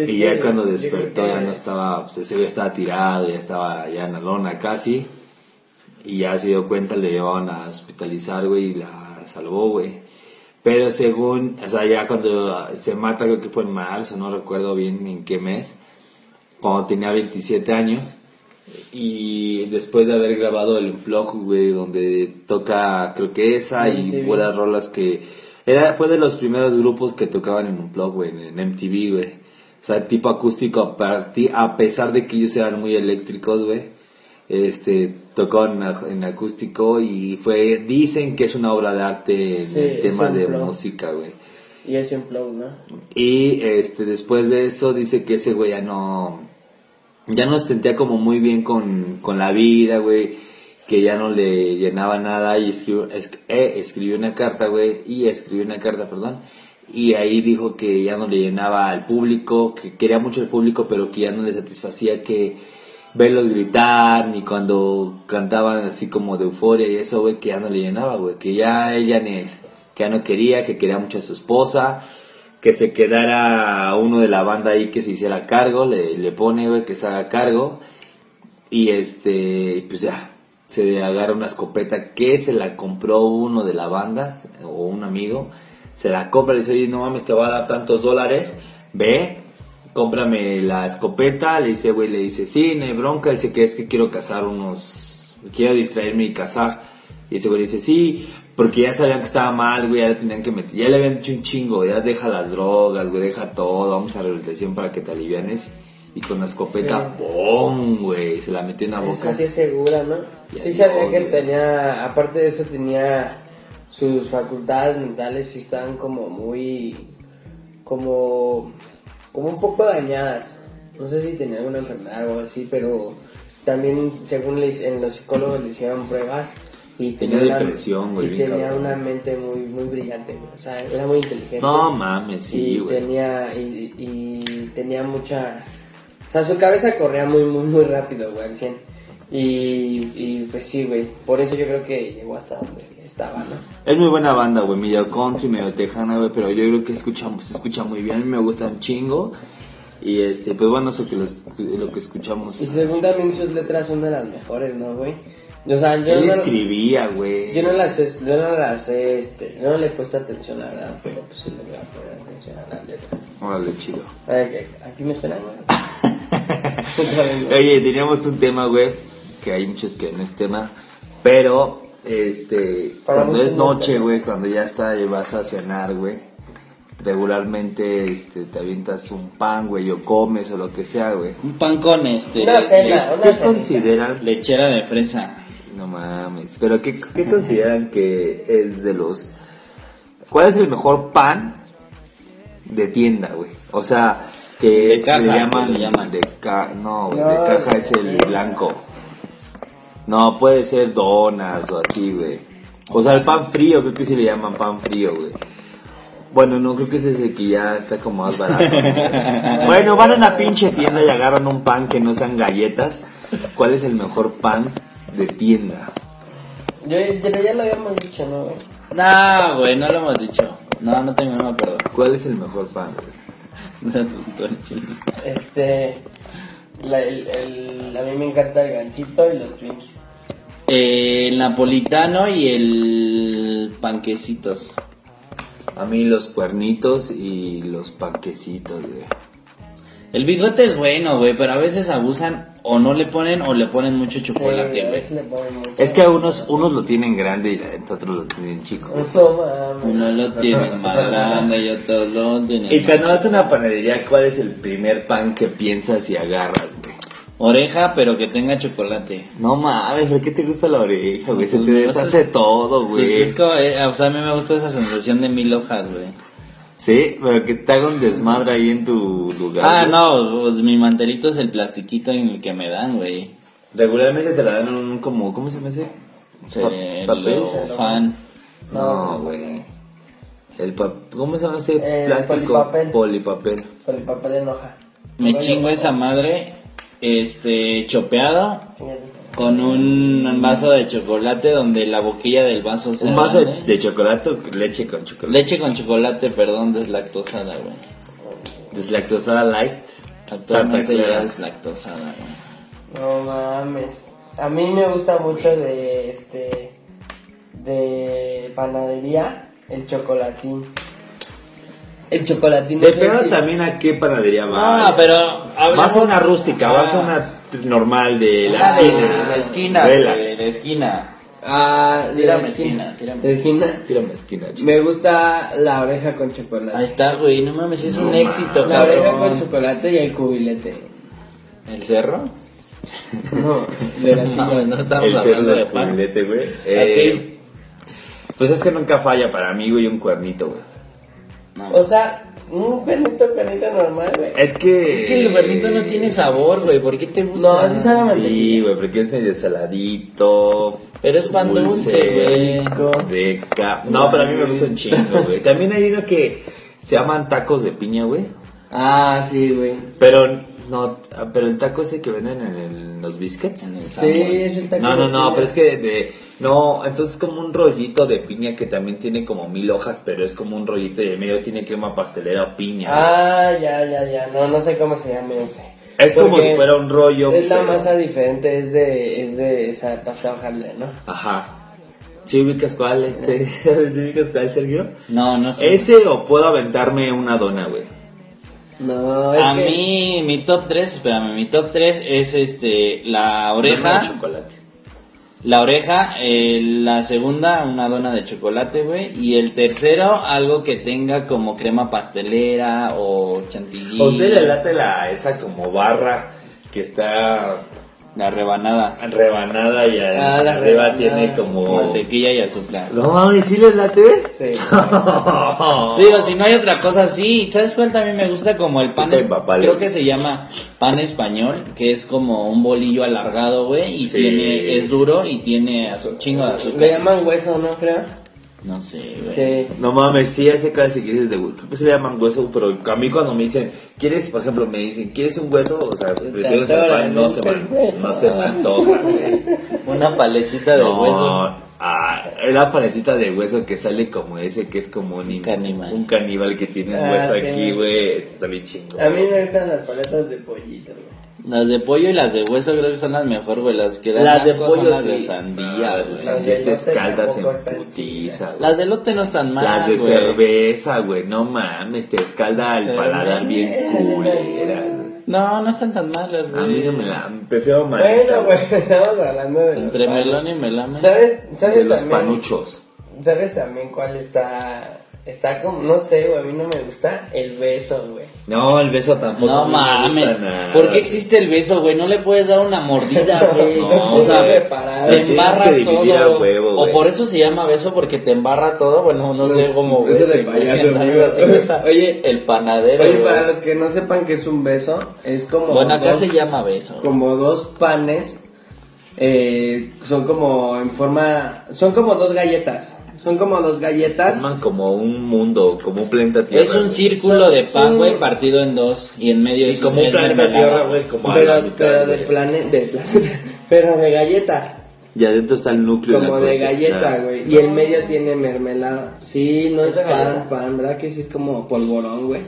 Y ya que cuando despertó ya no estaba, pues ese güey estaba tirado, ya estaba ya en la lona casi. Y ya se dio cuenta, le llevaron a hospitalizar, güey, y la salvó, güey. Pero según, o sea, ya cuando se mata, creo que fue en marzo, no recuerdo bien en qué mes, cuando tenía 27 años. Y después de haber grabado el vlog, güey, donde toca, creo que esa y buenas rolas que... Era, fue de los primeros grupos que tocaban en un blog, güey, en MTV, güey. O sea, tipo acústico, a, pesar de que ellos eran muy eléctricos, güey. Este, tocó en, ac- en acústico y fue, dicen que es una obra de arte en Sí, el tema de blog. música, güey. Y es un flow, ¿no? Y este después de eso dice que ese güey ya no ya no se sentía como muy bien con, con la vida, güey, que ya no le llenaba nada y escribió, es- eh, escribió una carta, güey, y escribió una carta, perdón, y ahí dijo que ya no le llenaba al público, que quería mucho al público, pero que ya no le satisfacía que verlos gritar, ni cuando cantaban así como de euforia y eso, güey, que ya no le llenaba, güey, que ya ella ni que ya no quería, que quería mucho a su esposa, que se quedara uno de la banda ahí que se hiciera cargo, le, le pone, güey, que se haga cargo, y este, pues ya, se agarra una escopeta que se la compró uno de la banda, o un amigo, se la compra y le dice, oye, no mames, te va a dar tantos dólares, ve, cómprame la escopeta, le dice, güey, le dice, sí, no hay bronca, dice que es que quiero cazar unos, quiero distraerme y cazar, y ese güey le dice, sí, porque ya sabían que estaba mal, güey, ya le tenían que meter, ya le habían hecho un chingo, ya deja las drogas, güey, deja todo, vamos a rehabilitación para que te alivianes, y con la escopeta, ¡bom! güey, se la metió en la boca. Esa sí es segura, ¿no? Y Sí adiós, sabía que güey. tenía, aparte de eso tenía sus facultades mentales sí estaban como muy, como, como un poco dañadas. No sé si tenía alguna enfermedad o algo así, pero también según le, hice- en los psicólogos le hicieron pruebas y Tenía una- depresión, güey, y tenía cabrón. una mente muy, muy brillante, güey. o sea, era muy inteligente. No mames, sí, y güey. tenía y, y tenía mucha o sea su cabeza corría muy muy muy rápido güey al 100 y, y pues sí güey por eso yo creo que llegó hasta donde estaba no Es muy buena banda, güey, medio country, medio tejana, güey, pero yo creo que escucha, se escucha muy bien, a mí me gusta un chingo. Y este, pues bueno, eso que los- lo que escuchamos. y según también sus letras son de las mejores no güey o sea yo Él no, escribía, güey. yo no las yo no las este yo no le he puesto atención la verdad pero pues sí le voy a poner atención a las letras Órale, chido. Aquí me esperan güey. Oye, teníamos un tema, güey, que hay muchos que no es tema, pero, este, Para cuando es no es noche, güey, cuando ya está y vas a cenar, güey, regularmente, este, te avientas un pan, güey, o comes o lo que sea, güey. Un pan con este. Una cena, una ¿Qué consideran? Lechera de fresa. No mames, pero ¿qué, qué consideran que es de los... ¿Cuál es el mejor pan de tienda, güey? O sea, que De caja, le llaman, le llaman. de ca... No, güey, No, de caja es el blanco. No, puede ser donas o así, güey. O sea, el pan frío, creo que sí le llaman pan frío, güey. Bueno, no, creo que ese es el que ya está como más barato. ¿no? bueno, van a una pinche tienda y agarran un pan que no sean galletas. ¿Cuál es el mejor pan de tienda? yo, yo ya lo habíamos dicho no güey No, güey, no lo hemos dicho. No, no tengo, no me acuerdo. ¿Cuál es el mejor pan? güey? Este. la- el, el- a mí me encanta el gansito y los Twinkies. Eh, el napolitano y el panquecitos. A mí los cuernitos y los panquecitos, güey. El bigote es bueno, güey, pero a veces abusan o no le ponen o le ponen mucho chocolate, güey. Es que a unos, unos lo tienen grande y otros lo tienen chico. No mames. Uno lo tiene más grande y otro lo tiene Y cuando vas a una panadería, ¿cuál es el primer pan que piensas y agarras, güey? Oreja, pero que tenga chocolate. No mames, ¿por qué te gusta la oreja, güey? Se te Pues, deshace es- todo, güey. Pues es como, eh, o sea, a mí me gusta esa sensación de mil hojas, güey. Sí, pero que te haga un desmadre ahí en tu lugar. Ah, güey. no, pues mi mantelito es el plastiquito en el que me dan, güey. Regularmente te la dan en un como, ¿cómo se papel. lo fan. No, güey. El pa- ¿Cómo se llama ese El plástico? polipapel. Polipapel. Con el papel en hoja. Me chingo esa madre, este, chopeado. Con un vaso de chocolate donde la boquilla del vaso se Un vaso de, chocolate o leche con chocolate. Leche con chocolate, perdón, deslactosada, güey. Deslactosada light. Actualmente ya deslactosada, güey. No mames. A mí me gusta mucho de este. de panadería el chocolatín. El chocolatín es Depende también a qué panadería No, va. pero. Vas a una rústica, Ah, vas a una normal de la ah, de esquina. la esquina, de esquina. Ah, de Tírame esquina, tírame. ¿De esquina? Tírame esquina, chico. Me gusta la oreja con chocolate. Ahí está, güey, no mames, es un éxito, La oreja con chocolate y el cubilete. ¿El cerro? No, de la No, no estamos El hablando cerdo de de pan. filete, güey. ¿A Eh, pues es que nunca falla para mí, güey, un cuernito, güey. No. O sea, un cuernito, cuernito normal, güey. Es que... Es que el cuernito no tiene sabor, güey, ¿por qué te gusta? No, así sabe Sí, güey, porque es medio saladito. Pero es pan dulce, güey. No, pero a mí me gusta un chingo, güey. También hay uno que se llaman tacos de piña, güey. Ah, sí, güey. Pero no, pero el taco ese que venden en el- los biscuits. En el Sí, es el taco No, de no, no, piña. pero es que de, no, entonces es como un rollito de piña que también tiene como mil hojas, pero es como un rollito y en medio tiene crema pastelera o piña. Ah, ya, ya, ya. No, no sé cómo se llama ese. es como Porque si fuera un rollo. Es la pero- masa diferente, es de, es de esa pasta hojaldre, ¿no? Ajá. ¿Sí ubicas cuál, este? ¿Sí ubicas cuál, Sergio? No, no sé. Ese o puedo aventarme una dona, güey. No, es A que- mí, mi top 3, espérame, mi top 3 es este, la Dona oreja, de chocolate. la oreja, eh, la segunda, una dona de chocolate, güey, y el tercero, algo que tenga como crema pastelera o chantilly. ¿A usted le late la, esa como barra que está La rebanada, rebanada y Ah, la arriba rebanada. tiene como... mantequilla y azúcar. No mames, ¿sí les late? Sí. Digo, si no hay otra cosa así, ¿sabes cuál también me gusta? Como el pan, es- empapale. creo que se llama pan español, que es como un bolillo alargado, güey, y Sí. tiene, es duro y tiene azu- chingo de azúcar. Le llaman hueso, ¿no? Creo. No sé, güey. Sí. No mames, sí, ese casi que dices de hueso. Creo que se le llaman hueso, pero a mí cuando me dicen, ¿quieres, por ejemplo, me dicen, ¿quieres un hueso? O sea, prefiero pan, no ¿no? se me, no se me antoja, güey. Una paletita de No, hueso. ah, la paletita de hueso que sale como ese, que es como un, Caníbal. un caníbal que tiene un Ah, hueso sí. aquí, güey. Está bien chingo. A mí me gustan las paletas de pollito, güey. Las de pollo y las de hueso creo que son las mejor, güey. Las que dan Las de pollo, son las de sandía, Ah, güey. de Las sandía elote escaldas en putiza, güey. Las de lote no están mal, Las de güey. cerveza, güey, no mames, te escalda el paladar bien culera. No, no están tan malas, güey. A mí no me la... Prefiero Bueno, manita, güey, estamos hablando de los Entre melón y melame. ¿Sabes, sabes De los también? panuchos. ¿Sabes también cuál está? Está como, no sé, güey, a mí no me gusta el beso, güey. No, el beso tampoco. No mames. ¿Por qué existe el beso, güey? No le puedes dar una mordida, güey. No, o sea, separado. te embarras todo. a huevo, o por eso se llama beso porque te embarra todo. Bueno, no sé cómo. Beso de payaso, Oye, el panadero. Oye, para los que no sepan que es un beso, es como Bueno, acá dos, se llama beso. como dos panes, eh, son como en forma, son como dos galletas, son como dos galletas. Forman como un mundo, como un planeta Tierra. Es un círculo de pan, Sí. güey, partido en dos. Y en medio Y es como un planeta. Tierra, güey, como a pero, la mitad, pero de güey. plane, de plane- pero de galleta, Y adentro está el núcleo. como de galleta, güey, y el medio tiene mermelada. Sí, no es ¿Esa pan, galleta? pan, ¿verdad? Que sí es como polvorón, güey.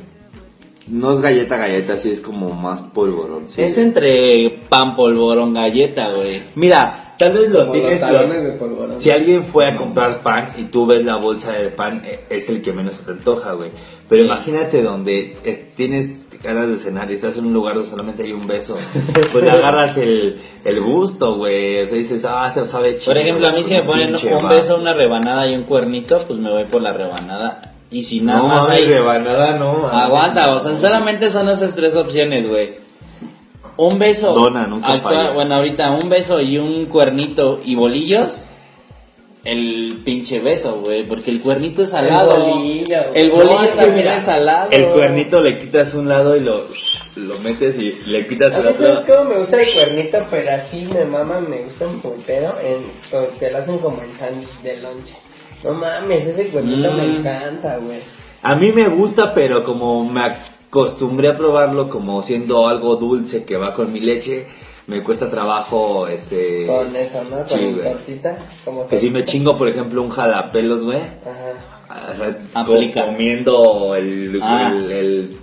no es galleta galleta, sí es como más polvorón. sí. Es entre pan, polvorón, galleta, güey. Mira, tal vez lo tienes... lo-. Si alguien fue a comprar pan y tú ves la bolsa de pan, eh, es el que menos se te antoja, güey. Pero imagínate donde es- tienes ganas de cenar y estás en un lugar donde solamente hay un beso. Pues le agarras el, el gusto, güey. O sea, dices, ah, se sabe chido. Por ejemplo, a mí si me ponen un beso, una rebanada y un cuernito, pues me voy por la rebanada. Y si nada No, más hay... rebanada, no. Aguanta, o sea, solamente son esas tres opciones, güey. Un beso. Dona, nunca falla. Bueno, ahorita un beso y un cuernito y bolillos. El pinche beso, güey, porque el cuernito es salado. bolillo. El No, bolillo es que también mira, es salado. El cuernito le quitas un lado y lo, lo metes y le quitas A el mí sabes otro. cómo me gusta el cuernito, pero así me mama, me gusta un puntero, en, con- te lo hacen como en sándwich de lonche. No mames, ese cuernito me Mm. encanta, güey. A mí me gusta, pero como me acostumbré a probarlo como siendo algo dulce que va con mi leche, me cuesta trabajo, este... Con eso, ¿no? Con sí, tortita. Como Que si me chingo, por ejemplo, un jalapelos, güey. Ajá. o sea, Aplica. co- comiendo el, Ah. el, el,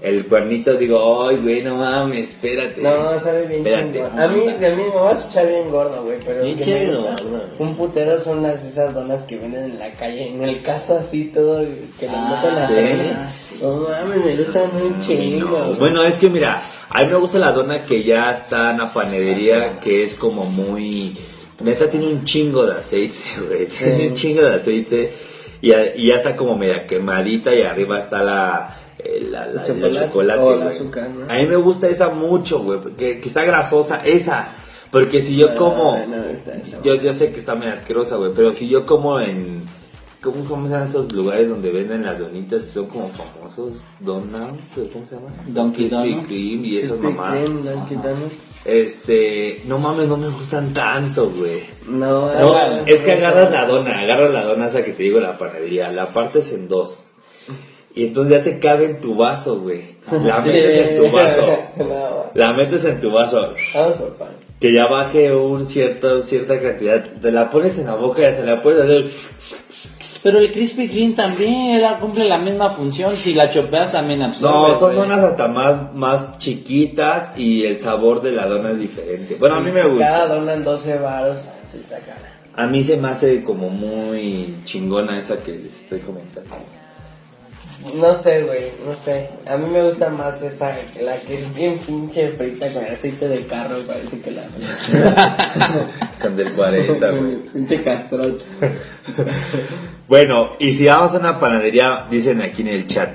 el cuernito, digo, ay, güey, no mames, espérate. No, sabe bien Espérate. chingón. A mí, a mí me vas a echar bien gordo, güey, pero Bien chido, un putero son las esas donas que venden en la calle. En el caso así todo, que le Ah, meten las sí. No mames, me gustan un chingo. No, güey. Bueno, es que mira, a mí me gusta la dona que ya está en la panadería, que es como muy... Neta tiene un chingo de aceite, güey. Tiene un chingo de aceite y ya está como media quemadita y arriba está la... la, la- El el chocolate chocolate, o el güey. azúcar, ¿no? A mí me gusta esa mucho, güey, porque que está grasosa, esa. Porque si yo como... Ah, no, está- está Yo, yo sé que está medio asquerosa, güey, pero si yo como en... ¿Cómo, ¿Cómo se llaman esos lugares donde venden las donitas? Son como famosos. Donuts, ¿cómo se llama? Krispy Donuts. Kreme y esas mamadas. Este, no mames, no me gustan tanto, güey. No, No, ah, es que agarras la dona, agarras la dona esa que te digo, la panadería, la partes en dos. Y entonces ya te cabe en tu vaso, güey. La Sí. metes en tu vaso. No, La metes en tu vaso. Vamos por pan. Que ya baje un cierto, cierta cantidad. Te la pones en la boca y se la puedes hacer. Pero el Krispy Kreme también cumple la misma función. Si la chopeas también absorbe. No, son donas hasta más, más chiquitas y el sabor de la dona es diferente. Bueno, a mí me gusta. Cada dona en 12 varos. Sí, está cara. A mí se me hace como muy chingona esa que les estoy comentando. No sé, güey, no sé. A mí me gusta más esa, la que es bien pinche frita con aceite de carro, parece que la... Con del 40, güey. Pinche castrol. Bueno, y si vamos a una panadería, dicen aquí en el chat.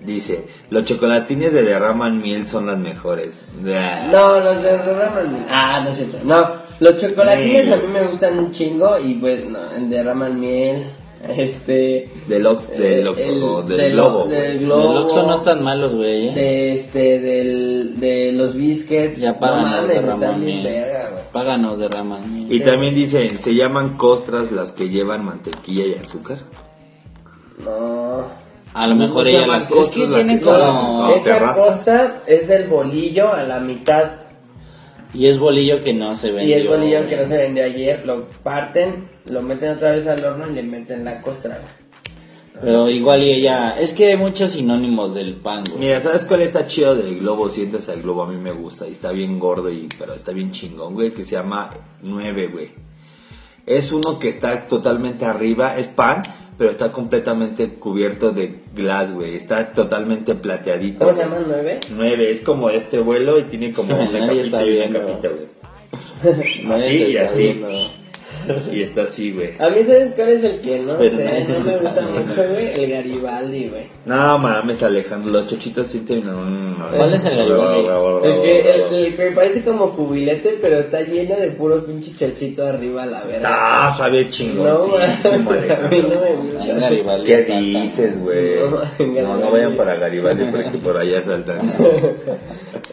Dice, los chocolatines de derraman miel son las mejores. No, los de derraman Ah, no es cierto. No, los chocolatines a mí me gustan un chingo y pues no, en derraman miel. Este. Del Ox, del Ox, el- o del del- Globo. Del globo. Los Oxxo no están malos, güey. ¿eh? De este, del, de los biscuits. Ya. Páganos de raman. Y también dicen, se llaman costras las que llevan mantequilla y azúcar. No. A lo mejor ella. Es que como... No, Esa terraza. cosa es el bolillo a la mitad. Y es bolillo que no se Y vendió. el bolillo que no se vendió ayer, lo parten, lo meten otra vez al horno y le meten la costra. Pero igual y ella... Es que hay muchos sinónimos del pan, güey. Mira, ¿sabes cuál está chido del globo? Sientes al globo, a mí me gusta. Y está bien gordo, y pero está bien chingón, güey. Que se llama 9, güey. Es uno que está totalmente arriba, es pan, pero está completamente cubierto de glass, güey. Está totalmente plateadito. ¿Cómo se güey. llaman nueve? 9, es como este vuelo y tiene como una capita y una capita, güey. Así y así. viendo. Y está así, güey. A mí, ¿sabes cuál es el que no Pero sé? No me gusta mucho, güey. El Garibaldi, güey. No mames, Alejandro, los chochitos sí te... ¿Cuál es el Garibaldi? El que, el, el que parece como cubilete, pero está lleno de puro pinche chochito arriba a la verga. Ah, sabe no, chingoncísimo, güey. A mí no me gusta. Garibaldi ¿Qué dices, güey? No, No, no vayan para Garibaldi porque por allá saltan.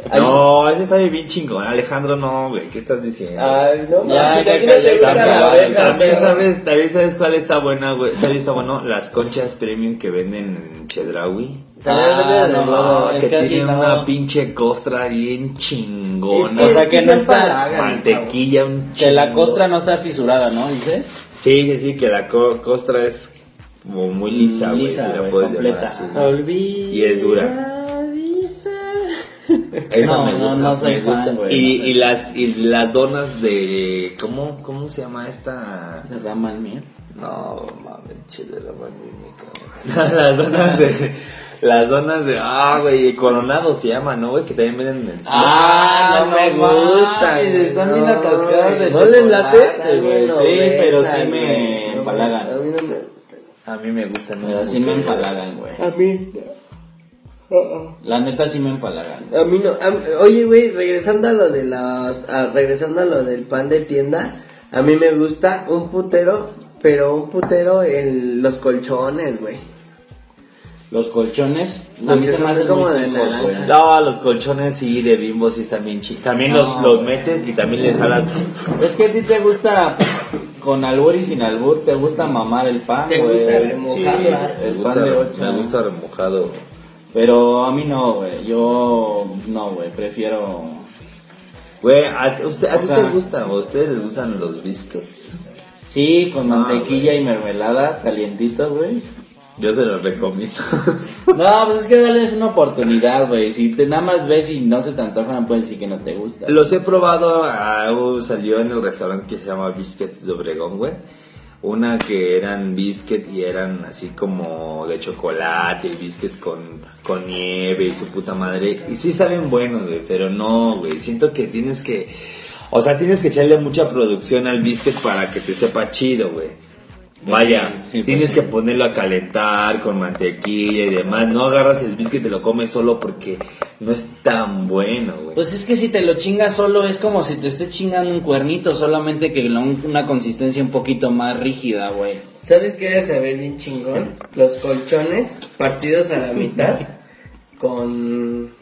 Ay. No, ese sabe bien chingón. Alejandro, no, güey. ¿Qué estás diciendo? Ay, no, Ya, ya, ¿a ti no ya, También sabes, también sabes cuál está buena, güey. También está bueno las conchas premium que venden en Chedraui. Ah, el no, globo. es que no. una pinche costra bien chingona. O sea, es que no está mantequilla, un Que la chingo. costra no está fisurada, ¿no? ¿Dices? Sí, sí, sí, que la co- costra es como muy lisa, güey. Lisa, si la puedes completa. llamar así. chavo. Olvida. Y es dura. Esa No, me no, gusta, no soy me fan, gusta. güey, y, no y las y las donas de ¿cómo cómo se llama esta? De Raman Miel. No, mames, chile la cabrón. Las donas de las donas de ah, güey, coronado se llama, ¿no, güey? Que también venden en el super. Ah, no me gustan, mames, Están bien no, atascadas de ¿No les late? chocolate, güey. No Sí, pero sí me. No empalagan. A mí no me gustan. A mí me gustan. Pero sí me empalagan, güey. A mí. La neta sí me empalagan. A mí no. a oye, güey, regresando a lo de las. a- regresando a lo del pan de tienda. A mí me gusta un putero, pero un putero en los colchones, güey. Los colchones, a mí se me hacen como muy de güey. No, los colchones sí de bimbo sí están bien chidos. También los, No, los metes y también les jalas. Es que a ti te gusta, con albur y sin albur, te gusta mamar el pan, Te güey. gusta remojarla. el Me pan gusta, de ocho. me gusta remojado. Pero a mí no, güey. Yo no, güey. Prefiero. Güey, ¿a, usted, a ti sea- te gustan o a ustedes les gustan los biscuits? Sí, con Ah, mantequilla y mermelada, calientitos, güey. Yo se los recomiendo. No, pues es que dale una oportunidad, güey. Si te nada más ves y no se te antojan, puedes decir que no te gusta. Los he probado, ah, uh, salió en el restaurante que se llama Biscuits de Obregón, güey. Una que eran biscuit y eran así como de chocolate, biscuit con, con nieve y su puta madre. Y sí saben buenos, güey, pero no, güey. Siento que tienes que, o sea, tienes que echarle mucha producción al biscuit para que te sepa chido, güey. Vaya, Sí, sí, pues tienes sí. que ponerlo a calentar con mantequilla y demás. No agarras el biscuit y te lo comes solo porque no es tan bueno, güey. Pues es que si te lo chingas solo es como si te esté chingando un cuernito, solamente que una consistencia un poquito más rígida, güey. ¿Sabes qué debe saber bien chingón? Los colchones partidos a la mitad con.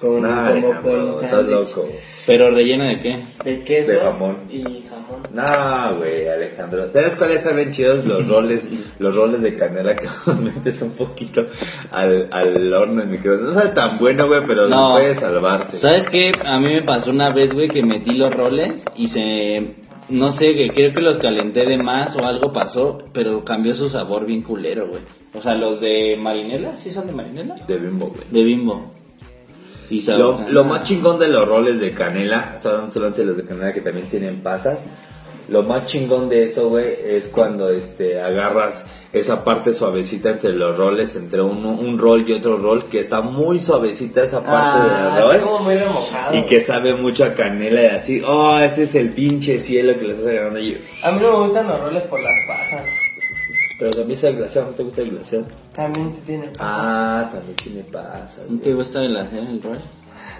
Con. Nah, como Alejandro, con estás sándwich loco. Pero rellena de qué? De queso De jamón. y jamón. No, güey, Alejandro. ¿Sabes cuáles saben chidos los roles, los roles de canela que los metes un poquito al, al horno en microondas? No sabe tan bueno, güey, pero No. puede salvarse. ¿Sabes qué? A mí me pasó una vez, güey, que metí los roles y se... No sé, que creo que los calenté de más o algo pasó, pero cambió su sabor bien culero, güey. O sea, los de marinela, ¿sí son de marinela? De bimbo, güey. De bimbo. Y Lo, más chingón de los roles de canela, son solamente los de canela que también tienen pasas. Lo más chingón de eso, güey, es cuando este agarras esa parte suavecita entre los roles, entre uno, un rol y otro rol, que está muy suavecita esa parte Ah, del rol. como muy remojado. Y que sabe mucho a canela y así, oh, este es el pinche cielo que le estás agarrando. Y, A mí no me gustan los roles por las pasas. Pero también es el glaseado, ¿no te gusta el glaseado? También tiene. Ah, también tiene pasas. ¿No te gusta el hacer el rol?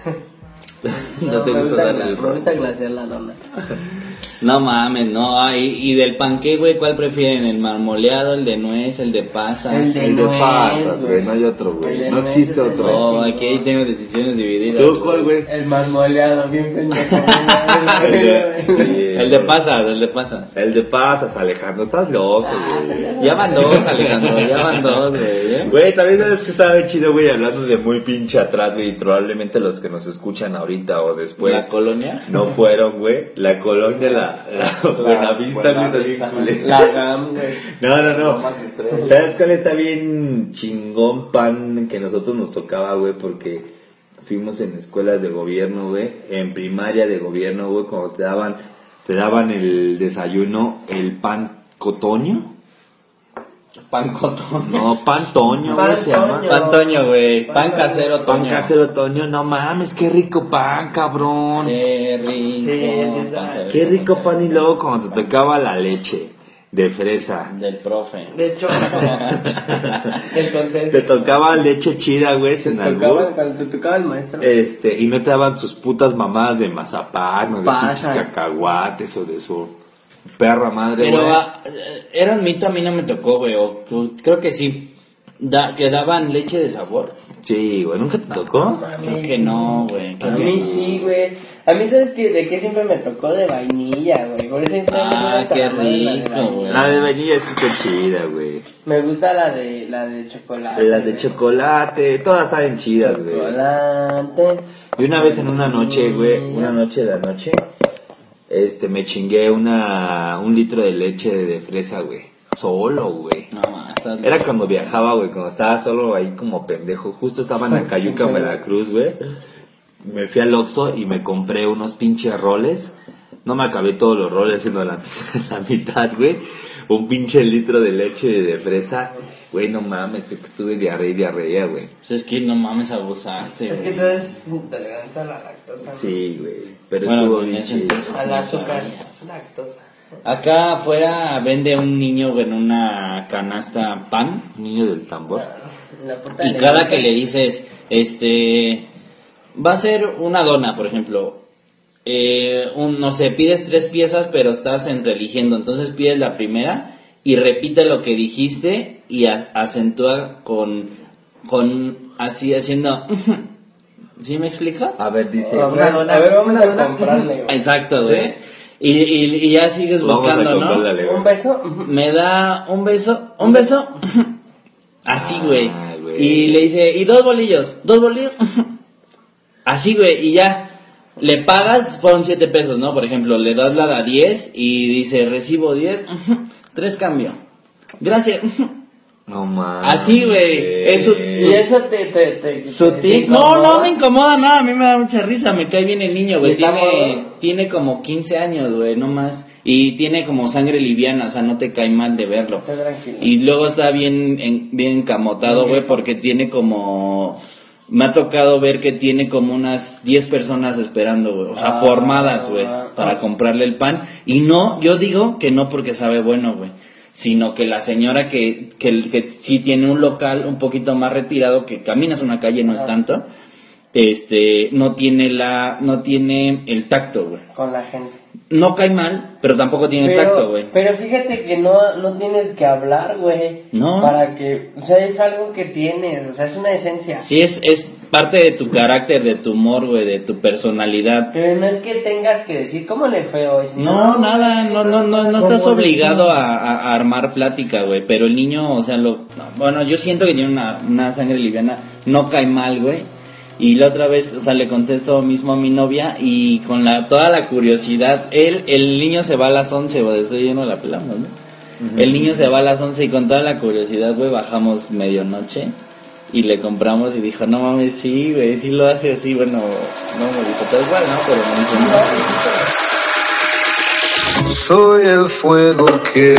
No, te me gusta darle el Me rol. gusta glasear la dona. No mames, no. ay, y del panqué, güey, ¿cuál prefieren? ¿El marmoleado, el de nuez, el de pasa? El de El de nuez, pasas, güey, no hay otro, güey. No existe otro. Oh, chingón. aquí ahí tengo decisiones divididas. ¿Tú cuál, güey? El marmoleado, bien pendejo. El de- sí, El de pasas, el de pasas. El de pasas, Alejandro, estás loco, güey. Ya van dos, Alejandro, ya van dos, güey. ¿eh? Güey, también sabes que estaba bien chido, güey, hablando de muy pinche atrás, güey, y probablemente los que nos escuchan ahorita o después ¿La colonia? no fueron, güey. La colonia, la, la Buenavista, güey, está bien culera. La GAM, güey. No, no, no. Más estrés. ¿Sabes cuál está bien chingón pan que nosotros nos tocaba, güey? Porque fuimos en escuelas de gobierno, güey, en primaria de gobierno, güey, cuando te daban, te daban el desayuno, el pan cotoño. Pan cotón. No, pan toño, güey, Pan se llama. toño. Pan toño, güey. Pan casero Pan toño. casero toño, no mames, qué rico pan, cabrón. Qué rico. Sí, sí, pan Qué rico pan y luego cuando te tocaba la leche de fresa. Del profe. De hecho, el Te tocaba leche chida, güey, sin tocaba, cuando te tocaba el maestro. Este, y no te daban sus putas mamadas de mazapán o de cacahuates o de su perra madre, Pero güey. ah, eh, era un mito, a mí no me tocó, güey. o- creo que sí. Da, que daban leche de sabor. Sí, güey, ¿nunca te tocó? Creo que no, güey. A que mí no. sí, güey. A mí, ¿sabes qué? ¿De qué siempre me tocó? De vainilla, güey. Por eso Ah, qué rico, vainilla. güey. La de vainilla sí está chida, güey. Me gusta la de, la de chocolate. La de chocolate, todas están chidas, güey. Chocolate. Y una vez en una noche, güey, una noche de la noche, este, me chingué una, un litro de leche de fresa, güey. Solo, güey. No, ma, estás Era cuando viajaba, güey, cuando estaba solo ahí como pendejo. Justo estaba en Acayuca, Veracruz, güey. me fui al Oxxo y me compré unos pinches roles. No me acabé todos los roles, sino la, la mitad, güey. Un pinche litro de leche de fresa. Güey, no mames, que estuve diarrea y diarrea, güey. Pues es que no mames, abusaste, Es que tú eres intolerante a la lactosa. Sí, güey. Pero Bueno, estuvo en bien chido. entonces- Al azúcar. Lactosa. Acá afuera vende un niño güey, en una canasta pan Niño del tambor. La puta y cada que le dices, este, va a ser una dona, por ejemplo, eh, un, no sé, pides tres piezas pero estás entre eligiendo, entonces pides la primera y repite lo que dijiste y a- acentúa con, con, así haciendo, ¿sí me explica? A ver, dice. A ver, a ver, vamos a comprarle. Exacto, güey. Y, y, y ya sigues Vamos a buscando, ¿no? Un beso. me da un beso, un beso, así, güey. Ay, güey. Y le dice, y dos bolillos, dos bolillos, así, güey, y ya. Le pagas, fueron siete pesos, ¿no? Por ejemplo, le das la de 10 y dice, recibo 10, tres cambio. Gracias. No mames. Así, güey. Es su- Y eso te. te, te Su te- No, no me incomoda nada, a mí me da mucha risa, me cae bien el niño, güey. ¿Y está Tiene, tiene como 15 años, güey, no más. Y tiene como sangre liviana, o sea, no te cae mal de verlo. Está tranquilo. Y luego está bien, en- bien encamotado, güey, porque tiene como... Me ha tocado ver que tiene como unas 10 personas esperando, güey. O sea, Ah, formadas, güey, ah. para comprarle el pan. Y no, yo digo que no porque sabe bueno, güey. Sino que la señora que, que, que sí tiene un local un poquito más retirado, que caminas una calle, no es tanto, este, no tiene la, no tiene el tacto, güey. Con la gente. No cae mal, pero tampoco tiene tacto, Pero, güey. pero fíjate que no, no tienes que hablar, güey. No. Para que. O sea, es algo que tienes. O sea, es una esencia. Sí, es, es parte de tu carácter, de tu humor, güey, de tu personalidad. Pero no es que tengas que decir cómo le fue hoy. No, nada, no, no, no, no estás ¿Cómo le obligado a, a- a armar plática, güey. Pero el niño, o sea, lo, no, bueno, yo siento que tiene una, una sangre liviana, no cae mal, güey. Y la otra vez, o sea, le contesto mismo a mi novia y con la toda la curiosidad, él, el niño se va a las 11, güey, estoy lleno la pelamos, ¿no? El niño se va a las 11 y con toda la curiosidad, güey, bajamos medianoche y le compramos y dijo, no mames, sí, güey, sí lo hace así, bueno, no me dijo tal cual, ¿no? Pero me dijo, no. Soy el fuego que